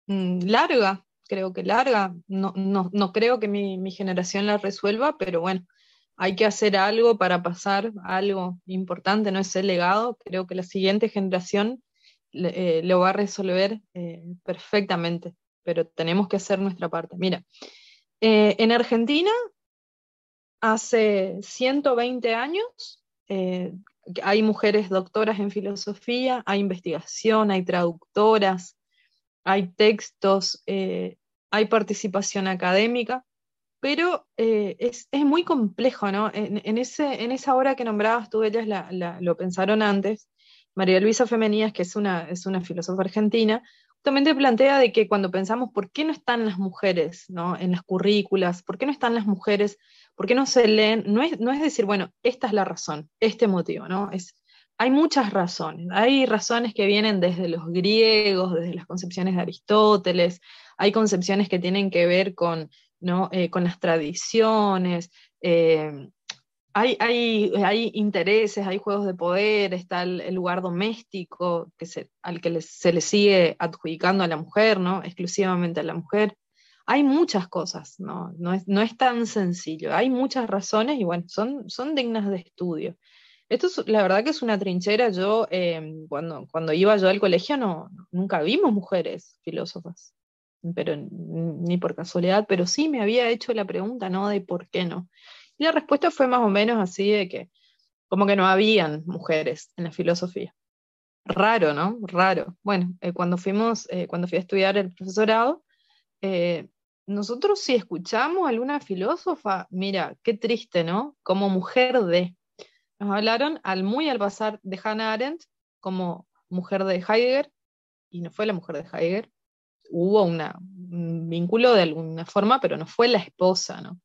mm, larga, creo que larga. No, no, creo que mi, generación la resuelva, pero bueno, hay que hacer algo para pasar algo importante, no es el legado. Creo que la siguiente generación eh, lo va a resolver eh, perfectamente, pero tenemos que hacer nuestra parte. Mira, en Argentina hace 120 años eh, hay mujeres doctoras en filosofía, hay investigación, hay traductoras, hay textos, eh, hay participación académica, pero eh, es, muy complejo, ¿no? En, ese, en esa hora que nombrabas tú, ellas lo pensaron antes, María Luisa Femenías, que es una, es una filósofa argentina, justamente plantea de que cuando pensamos por qué no están las mujeres ¿no? en las currículas, por qué no están las mujeres ¿Por qué no se leen? No es, no es decir, bueno, esta es la razón, este motivo, ¿no? Es, hay muchas razones. Hay razones que vienen desde los griegos, desde las concepciones de Aristóteles, hay concepciones que tienen que ver con, ¿no? Eh, con las tradiciones, eh, hay, hay, hay, intereses, hay juegos de poder, está el, lugar doméstico que se, al que se le sigue adjudicando a la mujer, ¿no? exclusivamente a la mujer hay muchas cosas, ¿no? No es, no es tan sencillo, hay muchas razones y bueno, son, son dignas de estudio. Esto es, la verdad que es una trinchera, yo em, cuando, cuando iba yo al colegio no, nunca vimos mujeres filósofas, pero ni por casualidad, pero sí me había hecho la pregunta, ¿no? De por qué no. Y la respuesta fue más o menos así de que como que no habían mujeres en la filosofía. Raro, ¿no? Raro. Bueno, eh, cuando fuimos, eh, cuando fui a estudiar el profesorado, eh, nosotros si escuchamos a alguna filósofa, mira, qué triste, ¿no? Como mujer de. Nos hablaron al muy al pasar de Hannah Arendt como mujer de Heidegger, y no fue la mujer de Heidegger. Hubo una, un vínculo de alguna forma, pero no fue la esposa, ¿no?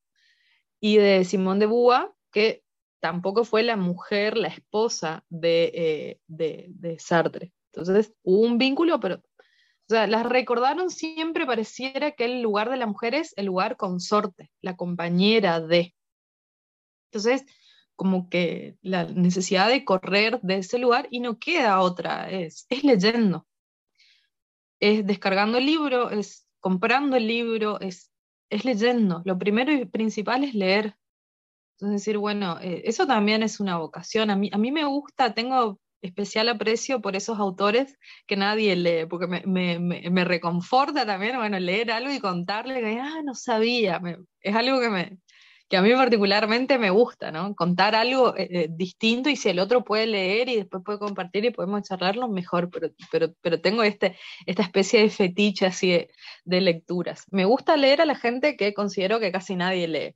Y de Simone de Beauvoir, que tampoco fue la mujer, la esposa de, eh, de, de Sartre. Entonces hubo un vínculo, pero o sea, las recordaron siempre pareciera que el lugar de la mujer es el lugar consorte, la compañera de. Entonces, como que la necesidad de correr de ese lugar y no queda otra, es, es leyendo, es descargando el libro, es comprando el libro, es, es leyendo. Lo primero y principal es leer. Entonces decir, bueno, eh, eso también es una vocación. A mí, a mí me gusta, tengo especial aprecio por esos autores que nadie lee, porque me, reconforta también, bueno, leer algo y contarle que, ah, no sabía, es algo que, me, que a mí particularmente me gusta, ¿no? Contar algo eh, eh, distinto y si el otro puede leer y después puede compartir y podemos charlarlo, mejor, pero, pero, pero tengo este, esta especie de fetiche así de, lecturas. Me gusta leer a la gente que considero que casi nadie lee.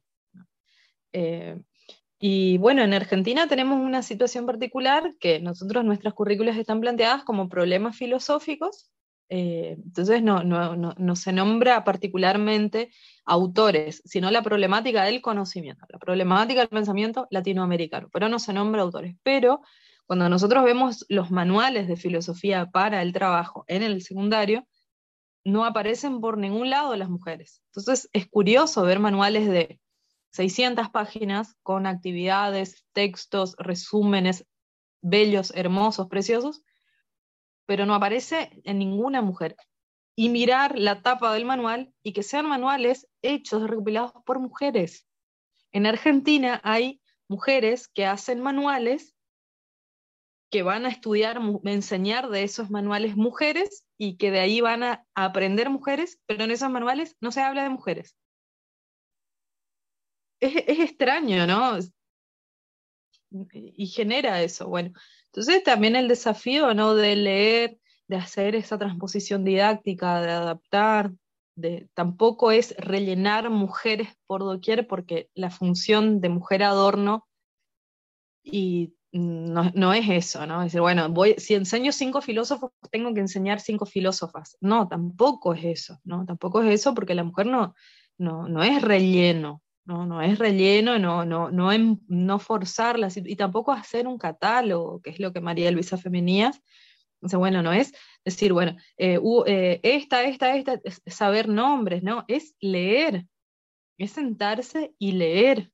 Eh, y bueno, en Argentina tenemos una situación particular que nosotros, nuestras currículas están planteadas como problemas filosóficos, eh, entonces no, no, no, se nombra particularmente autores, sino la problemática del conocimiento, la problemática del pensamiento latinoamericano, pero no se nombra autores. Pero cuando nosotros vemos los manuales de filosofía para el trabajo en el secundario, no aparecen por ningún lado las mujeres. Entonces es curioso ver manuales de 600 páginas con actividades, textos, resúmenes bellos, hermosos, preciosos, pero no aparece en ninguna mujer. Y mirar la tapa del manual y que sean manuales hechos, recopilados por mujeres. En Argentina hay mujeres que hacen manuales que van a estudiar, enseñar de esos manuales mujeres y que de ahí van a aprender mujeres, pero en esos manuales no se habla de mujeres es, extraño, ¿no? Y genera eso. Bueno, entonces también el desafío, ¿no? De leer, de hacer esa transposición didáctica, de adaptar, tampoco es rellenar mujeres por doquier, porque la función de mujer adorno y no, es eso, ¿no? Es decir, bueno, si enseño cinco filósofos, tengo que enseñar cinco filósofas. No, tampoco es eso, ¿no? Tampoco es eso porque la mujer no, no, no es relleno, no, no es relleno, no, no, no, no forzarlas y tampoco hacer un catálogo, que es lo que María Luisa Femenías. O bueno, no es decir, bueno, eh, eh, esta, esta, esta, es saber nombres, no, es leer, es sentarse y leer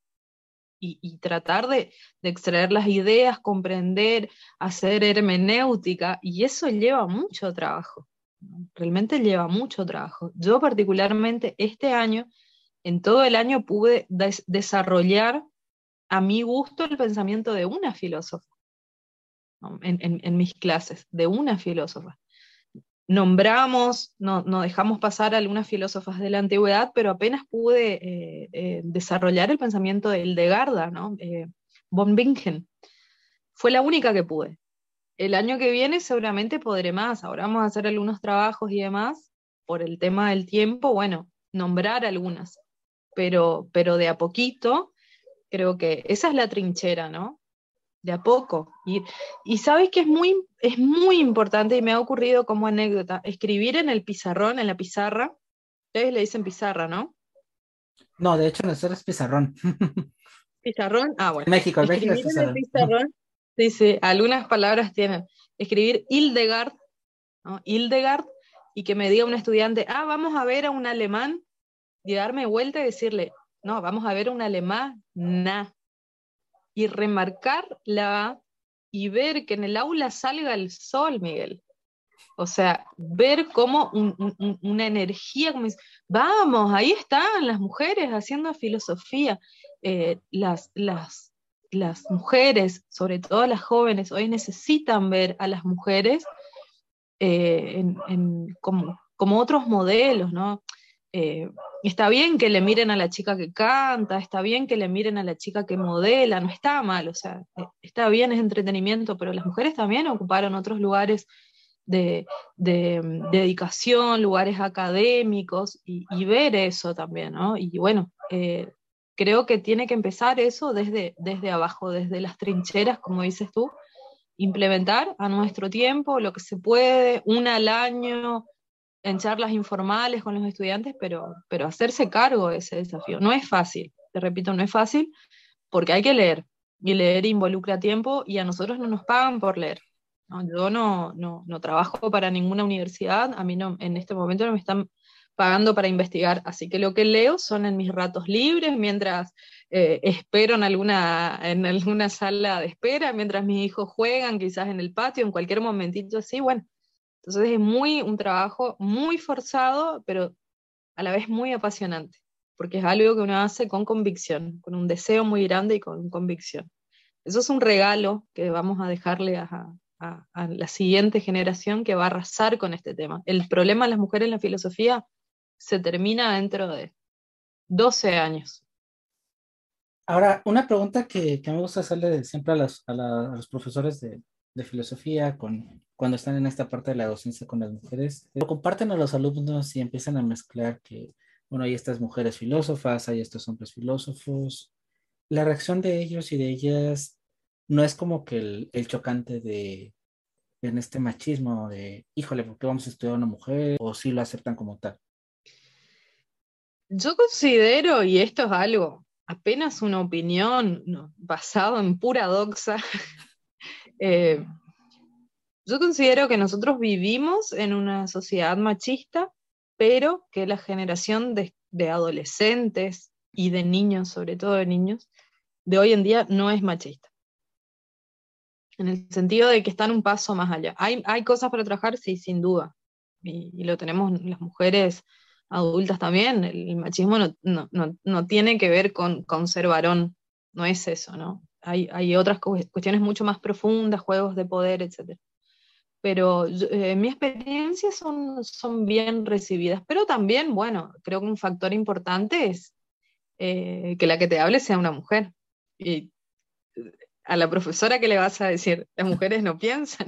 y, tratar de, de, extraer las ideas, comprender, hacer hermenéutica, y eso lleva mucho trabajo, realmente lleva mucho trabajo. Yo particularmente este año en todo el año pude desarrollar a mi gusto el pensamiento de una filósofa en, mis clases, de una filósofa. Nombramos, no, dejamos pasar algunas filósofas de la antigüedad, pero apenas pude eh, eh, desarrollar el pensamiento de Hildegarda, ¿no? Eh, von Bingen. Fue la única que pude. El año que viene seguramente podré más. Ahora vamos a hacer algunos trabajos y demás. Por el tema del tiempo, bueno, nombrar algunas pero, pero de a poquito, creo que esa es la trinchera, ¿no? De a poco. Y, y sabes que es muy, es muy importante y me ha ocurrido como anécdota, escribir en el pizarrón, en la pizarra. Ustedes le dicen pizarra, ¿no? No, de hecho nosotros es pizarrón. ¿Pizarrón? Ah, bueno. México, México es pizarrón. pizarrón. Sí, sí, algunas palabras tienen. Escribir Hildegard, ¿no? Hildegard, y que me diga un estudiante, ah, vamos a ver a un alemán y darme vuelta y decirle, no, vamos a ver un alemán, na. Y remarcar la y ver que en el aula salga el sol, Miguel. O sea, ver cómo una energía, como vamos, ahí están las mujeres haciendo filosofía. Eh, las, las, las mujeres, sobre todo las jóvenes, hoy necesitan ver a las mujeres eh, como, como, otros modelos, ¿no? Eh, está bien que le miren a la chica que canta, está bien que le miren a la chica que modela, no está mal, o sea, eh, está bien, es entretenimiento, pero las mujeres también ocuparon otros lugares de, mm, dedicación, lugares académicos, y, ver eso también, ¿no? Y bueno, eh, creo que tiene que empezar eso desde, desde abajo, desde las trincheras, como dices tú, implementar a nuestro tiempo lo que se puede, una al año, en charlas informales con los estudiantes, pero, pero hacerse cargo de ese desafío. No es fácil, te repito, no es fácil porque hay que leer y leer involucra tiempo y a nosotros no nos pagan por leer. Yo no, no, no, trabajo para ninguna universidad, a mí no, en este momento no me están pagando para investigar, así que lo que leo son en mis ratos libres, mientras eh, espero en alguna, en alguna sala de espera, mientras mis hijos juegan quizás en el patio, en cualquier momentito así, bueno, entonces es muy un trabajo muy forzado, pero a la vez muy apasionante, porque es algo que uno hace con convicción, con un deseo muy grande y con convicción. Eso es un regalo que vamos a dejarle a, la siguiente generación que va a arrasar con este tema. El problema de las mujeres en la filosofía se termina dentro de 12 años. Ahora, una pregunta que, me gusta hacerle siempre a, los profesores de, de filosofía con, cuando están en esta parte de la docencia con las mujeres, lo comparten a los alumnos y empiezan a mezclar que, bueno, hay estas mujeres filósofas, hay estos hombres filósofos. La reacción de ellos y de ellas no es como que el, chocante de, en este machismo de, híjole, ¿por qué vamos a estudiar a una mujer? O si lo aceptan como tal. Yo considero, y esto es algo, apenas una opinión no, basada en pura doxa, eh, yo considero que nosotros vivimos en una sociedad machista, pero que la generación de, adolescentes y de niños, sobre todo de niños, de hoy en día no es machista. En el sentido de que están un paso más allá. Hay, cosas para trabajar, sí, sin duda. Y, lo tenemos las mujeres adultas también. El, machismo no, tiene que ver con, ser varón, no es eso, ¿no? Hay otras cuestiones mucho más profundas, juegos de poder, etc pero eh, en mi experiencia son, son bien recibidas. Pero también, bueno, creo que un factor importante es eh, que la que te hable sea una mujer. Y a la profesora que le vas a decir, las mujeres no piensan.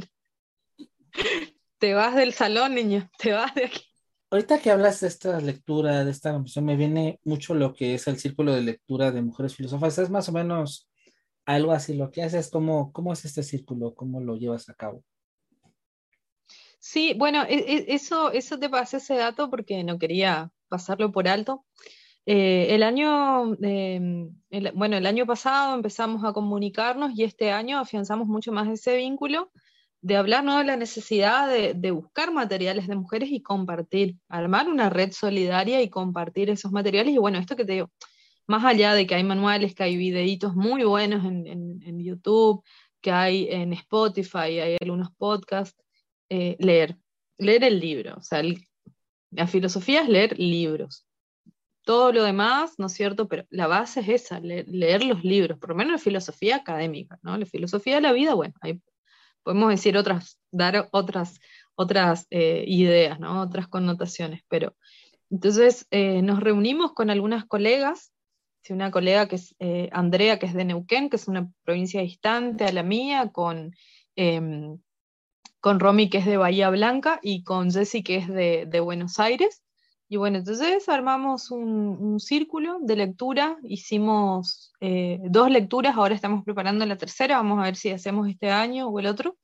te vas del salón, niño, te vas de aquí. Ahorita que hablas de esta lectura, de esta composición, me viene mucho lo que es el círculo de lectura de mujeres filósofas. Es más o menos algo así. Lo que haces, ¿cómo, cómo es este círculo? ¿Cómo lo llevas a cabo? Sí, bueno, e, e, eso, eso te pasé ese dato porque no quería pasarlo por alto. Eh, el año, em, bueno, el año pasado empezamos a comunicarnos y este año afianzamos mucho más ese vínculo de hablar ¿no? de la necesidad de, de, buscar materiales de mujeres y compartir, armar una red solidaria y compartir esos materiales. Y bueno, esto que te digo, más allá de que hay manuales, que hay videitos muy buenos en, en, YouTube, que hay en Spotify, hay algunos podcasts, eh, leer, leer el libro. O sea, la filosofía es leer libros. Todo lo demás, ¿no es cierto? Pero la base es esa, leer, los libros, por lo menos la filosofía académica, ¿no? La filosofía de la vida, bueno, hay, podemos decir otras, dar otras, otras eh, ideas, ¿no? Otras connotaciones, pero entonces eh, nos reunimos con algunas colegas una colega que es eh, Andrea, que es de Neuquén, que es una provincia distante a la mía, con, eh, con Romy, que es de Bahía Blanca, y con Jessy, que es de, Buenos Aires. Y bueno, entonces armamos un, círculo de lectura, hicimos eh, dos lecturas, ahora estamos preparando la tercera, vamos a ver si hacemos este año o el otro,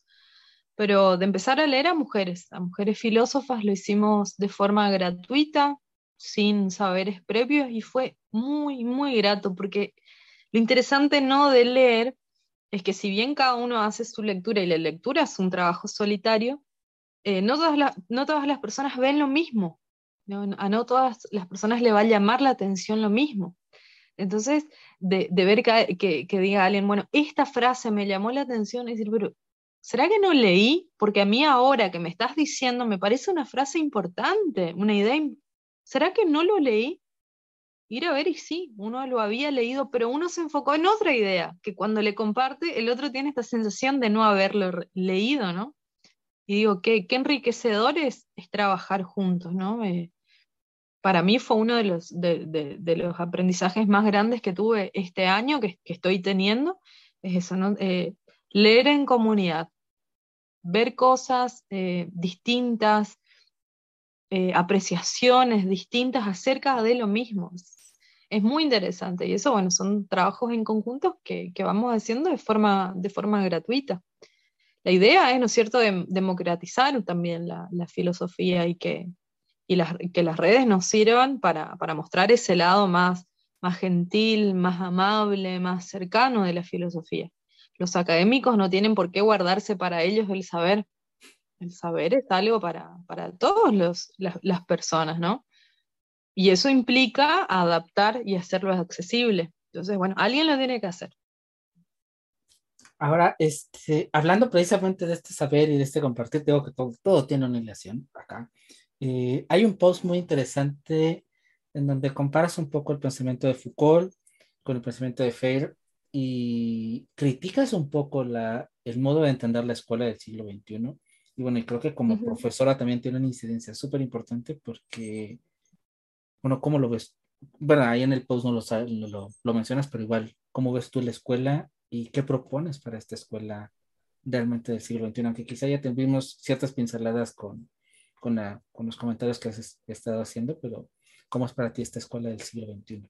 pero de empezar a leer a mujeres, a mujeres filósofas, lo hicimos de forma gratuita, sin saberes previos. Y fue muy, muy grato porque lo interesante no de leer es que si bien cada uno hace su lectura y la lectura es un trabajo solitario, eh, no, todas no todas las personas ven lo mismo, ¿no? a no todas las personas le va a llamar la atención lo mismo. Entonces, de, ver que, que, diga alguien, bueno, esta frase me llamó la atención, es decir, pero ¿será que no leí? Porque a mí ahora que me estás diciendo me parece una frase importante, una idea ¿será que no lo leí? Ir a ver y sí, uno lo había leído, pero uno se enfocó en otra idea, que cuando le comparte, el otro tiene esta sensación de no haberlo leído, ¿no? Y digo, qué, qué enriquecedor es, trabajar juntos, ¿no? para mí fue uno de los, de, los aprendizajes más grandes que tuve este año, que, estoy teniendo, es eso, ¿no? Eh, leer en comunidad, ver cosas eh, distintas, eh, apreciaciones distintas acerca de lo mismo. Es muy interesante y eso, bueno, son trabajos en conjunto que, vamos haciendo de forma, de forma gratuita. La idea es, ¿no es cierto?, democratizar también la, filosofía y, que, y las, que las redes nos sirvan para, mostrar ese lado más, más gentil, más amable, más cercano de la filosofía. Los académicos no tienen por qué guardarse para ellos el saber, el saber es algo para, para todas las, personas, ¿no? Y eso implica adaptar y hacerlo accesible. Entonces, bueno, alguien lo tiene que hacer. Ahora, este, hablando precisamente de este saber y de este compartir, tengo que todo, tiene una relación acá. Eh, hay un post muy interesante en donde comparas un poco el pensamiento de Foucault con el pensamiento de Freire y criticas un poco la, el modo de entender la escuela del siglo XXI y bueno, y creo que como profesora también tiene una incidencia súper importante porque, bueno, ¿cómo lo ves? Bueno, ahí en el post no lo, mencionas, pero igual, ¿cómo ves tú la escuela y qué propones para esta escuela realmente del siglo XXI? Aunque quizá ya tuvimos ciertas pinceladas con, con los comentarios que has estado haciendo, pero ¿cómo es para ti esta escuela del siglo XXI?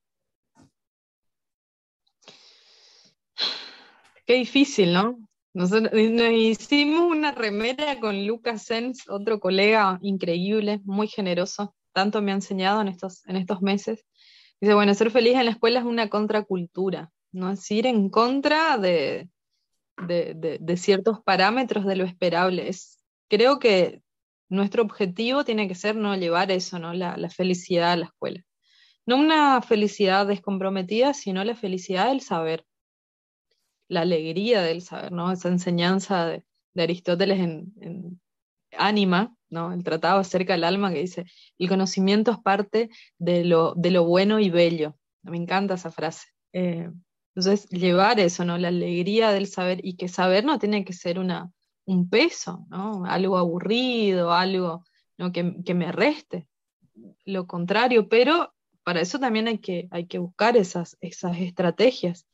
Qué difícil, ¿no? Nosotros nos hicimos una remera con Lucas Sens, otro colega increíble, muy generoso, tanto me ha enseñado en estos, en estos meses. Dice, bueno, ser feliz en la escuela es una contracultura, ¿no? Es ir en contra de, de, ciertos parámetros de lo esperable. Es, creo que nuestro objetivo tiene que ser no llevar eso, ¿no? La, la felicidad a la escuela. No una felicidad descomprometida, sino la felicidad del saber la alegría del saber, ¿no? Esa enseñanza de, Aristóteles en, Ánima, ¿no? El tratado acerca del alma que dice, el conocimiento es parte de lo, de lo bueno y bello. Me encanta esa frase. Eh, entonces, llevar eso, ¿no? La alegría del saber y que saber no tiene que ser una, un peso, ¿no? Algo aburrido, algo que, que me reste. Lo contrario, pero para eso también hay que, hay que buscar esas, esas estrategias.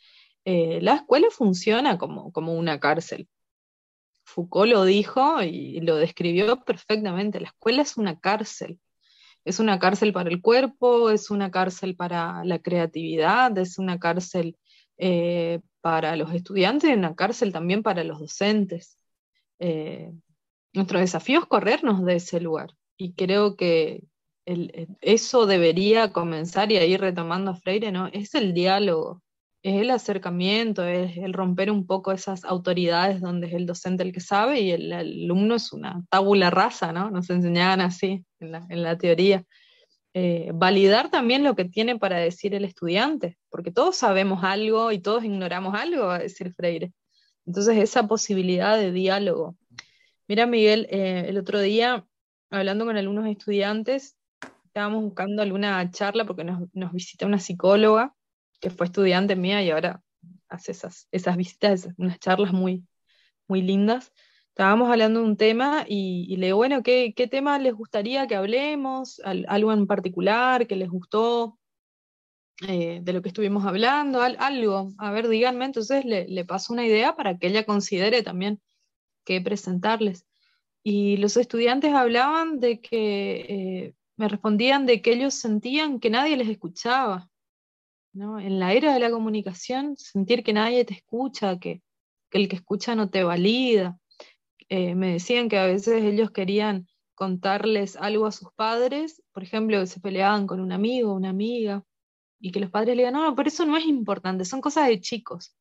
Eh, la escuela funciona como, como una cárcel. Foucault lo dijo y lo describió perfectamente. La escuela es una cárcel. Es una cárcel para el cuerpo, es una cárcel para la creatividad, es una cárcel eh, para los estudiantes y una cárcel también para los docentes. Eh, nuestro desafío es corrernos de ese lugar y creo que, eso debería comenzar y ahí retomando a Freire, ¿no? Es el diálogo, es el acercamiento, es el romper un poco esas autoridades donde es el docente el que sabe y el alumno es una tabula rasa, ¿no? Nos enseñaban así en la, teoría. Eh, validar también lo que tiene para decir el estudiante, porque todos sabemos algo y todos ignoramos algo, va a decir Freire. Entonces, esa posibilidad de diálogo. Mira, Miguel, eh, el otro día, hablando con algunos estudiantes, estábamos buscando alguna charla porque nos, nos visita una psicóloga que fue estudiante mía y ahora hace esas, esas visitas, unas charlas muy, muy lindas. Estábamos hablando de un tema y, le digo, bueno, ¿qué, ¿qué, tema les gustaría que hablemos? ¿Algo en particular que les gustó eh, de lo que estuvimos hablando? algo, a ver, díganme. Entonces le, le paso una idea para que ella considere también qué presentarles. Y los estudiantes hablaban de que, eh, me respondían de que ellos sentían que nadie les escuchaba, en la era de la comunicación, sentir que nadie te escucha, que, el que escucha no te valida. Eh, me decían que a veces ellos querían contarles algo a sus padres, por ejemplo, que se peleaban con un amigo, una amiga, y que los padres le digan, no, pero eso no es importante, son cosas de chicos.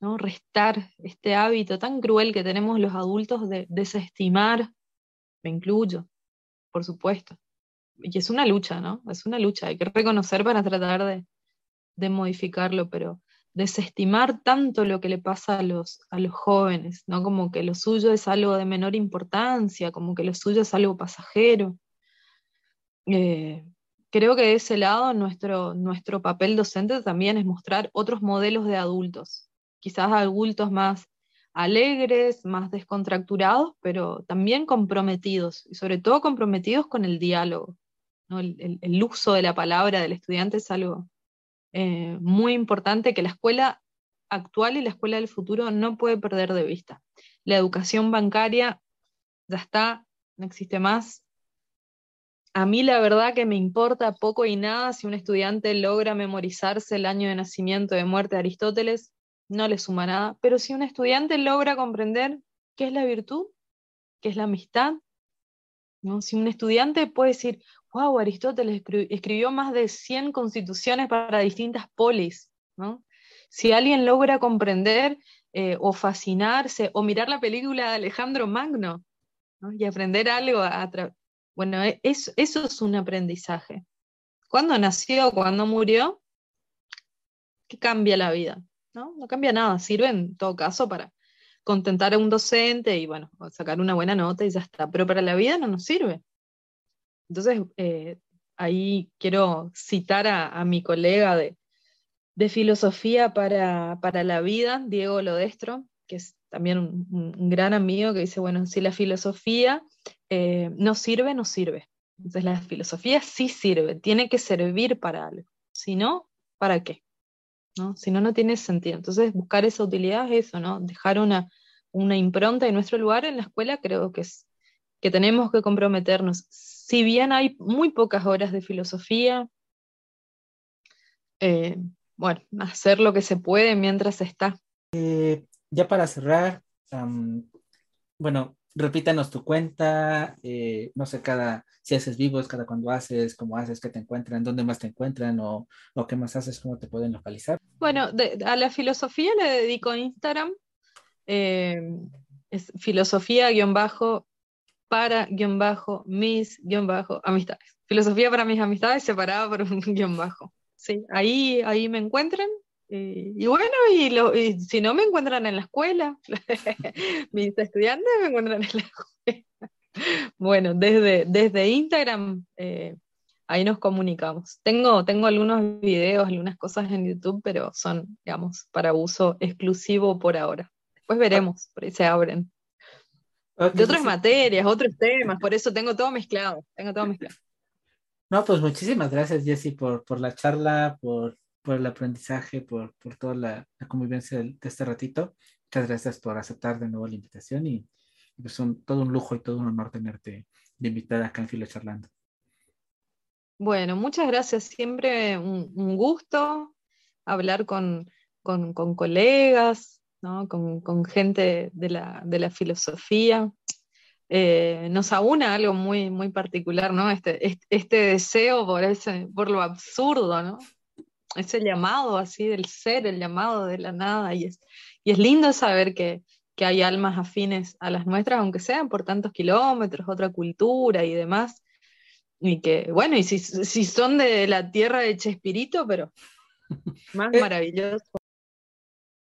¿no? Restar este hábito tan cruel que tenemos los adultos de desestimar, me incluyo, por supuesto. Y es una lucha, ¿no? Es una lucha, hay que reconocer para tratar de, de modificarlo, pero desestimar tanto lo que le pasa a los, a los jóvenes, ¿no? Como que lo suyo es algo de menor importancia, como que lo suyo es algo pasajero. Eh, creo que de ese lado nuestro, nuestro papel docente también es mostrar otros modelos de adultos, quizás adultos más alegres, más descontracturados, pero también comprometidos, y sobre todo comprometidos con el diálogo. ¿no? El, el, uso de la palabra del estudiante es algo eh, muy importante que la escuela actual y la escuela del futuro no puede perder de vista. La educación bancaria ya está, no existe más. A mí la verdad que me importa poco y nada si un estudiante logra memorizarse el año de nacimiento de muerte de Aristóteles, no le suma nada, pero si un estudiante logra comprender qué es la virtud, qué es la amistad, ¿no? si un estudiante puede decir, wow, Aristóteles escribió más de 100 constituciones para distintas polis, ¿no? Si alguien logra comprender eh, o fascinarse o mirar la película de Alejandro Magno y aprender algo, bueno, e, eso, eso es un aprendizaje. ¿Cuándo nació, cuándo murió? ¿Qué cambia la vida? ¿no? no cambia nada, sirve en todo caso para contentar a un docente y bueno, sacar una buena nota y ya está, pero para la vida no nos sirve. Entonces, eh, ahí quiero citar a, mi colega de, filosofía para, la vida, Diego Lodestro, que es también un, gran amigo que dice, bueno, si la filosofía eh, no sirve, no sirve. Entonces la filosofía sí sirve, tiene que servir para algo. Si no, ¿para qué? ¿No? Si no, no tiene sentido. Entonces buscar esa utilidad es eso, ¿no? Dejar una, una impronta en nuestro lugar en la escuela creo que es que tenemos que comprometernos si bien hay muy pocas horas de filosofía, eh, bueno, hacer lo que se puede mientras está. Eh, ya para cerrar, bueno, repítanos tu cuenta, eh, no sé, cada, si haces vivos, cada cuando haces, cómo haces, qué te encuentran, dónde más te encuentran o, o qué más haces, cómo te pueden localizar. Bueno, a la filosofía le dedico Instagram, es filosofía-bajo para guion bajo mis guion bajo amistades. Filosofía para mis amistades separada por un guion bajo. Sí, ahí, ahí me encuentran. Eh, y bueno, y, si no me encuentran en la escuela, mis estudiantes me encuentran en la escuela. Bueno, desde, desde Instagram eh, ahí nos comunicamos. Tengo, tengo algunos videos, algunas cosas en YouTube, pero son, digamos, para uso exclusivo por ahora. Después veremos, por ahí se abren de otras materias, otros temas, por eso tengo todo mezclado, tengo todo mezclado. No, pues muchísimas gracias, Jessy, por, por la charla, por, por el aprendizaje, por, por toda la, convivencia de, este ratito. Muchas gracias por aceptar de nuevo la invitación y, pues un, todo un lujo y todo un honor tenerte de invitada acá en Filo Charlando. Bueno, muchas gracias. Siempre un, un gusto hablar con, con, con colegas, con, gente de la, filosofía. eh, nos aúna algo muy, muy particular, ¿no? Este, este, este, deseo por, ese, por lo absurdo, ¿no? Ese llamado así del ser, el llamado de la nada, y es, y es lindo saber que, que hay almas afines a las nuestras, aunque sean por tantos kilómetros, otra cultura y demás. Y que, bueno, y si, si son de la tierra de Chespirito, pero más Eh, maravilloso.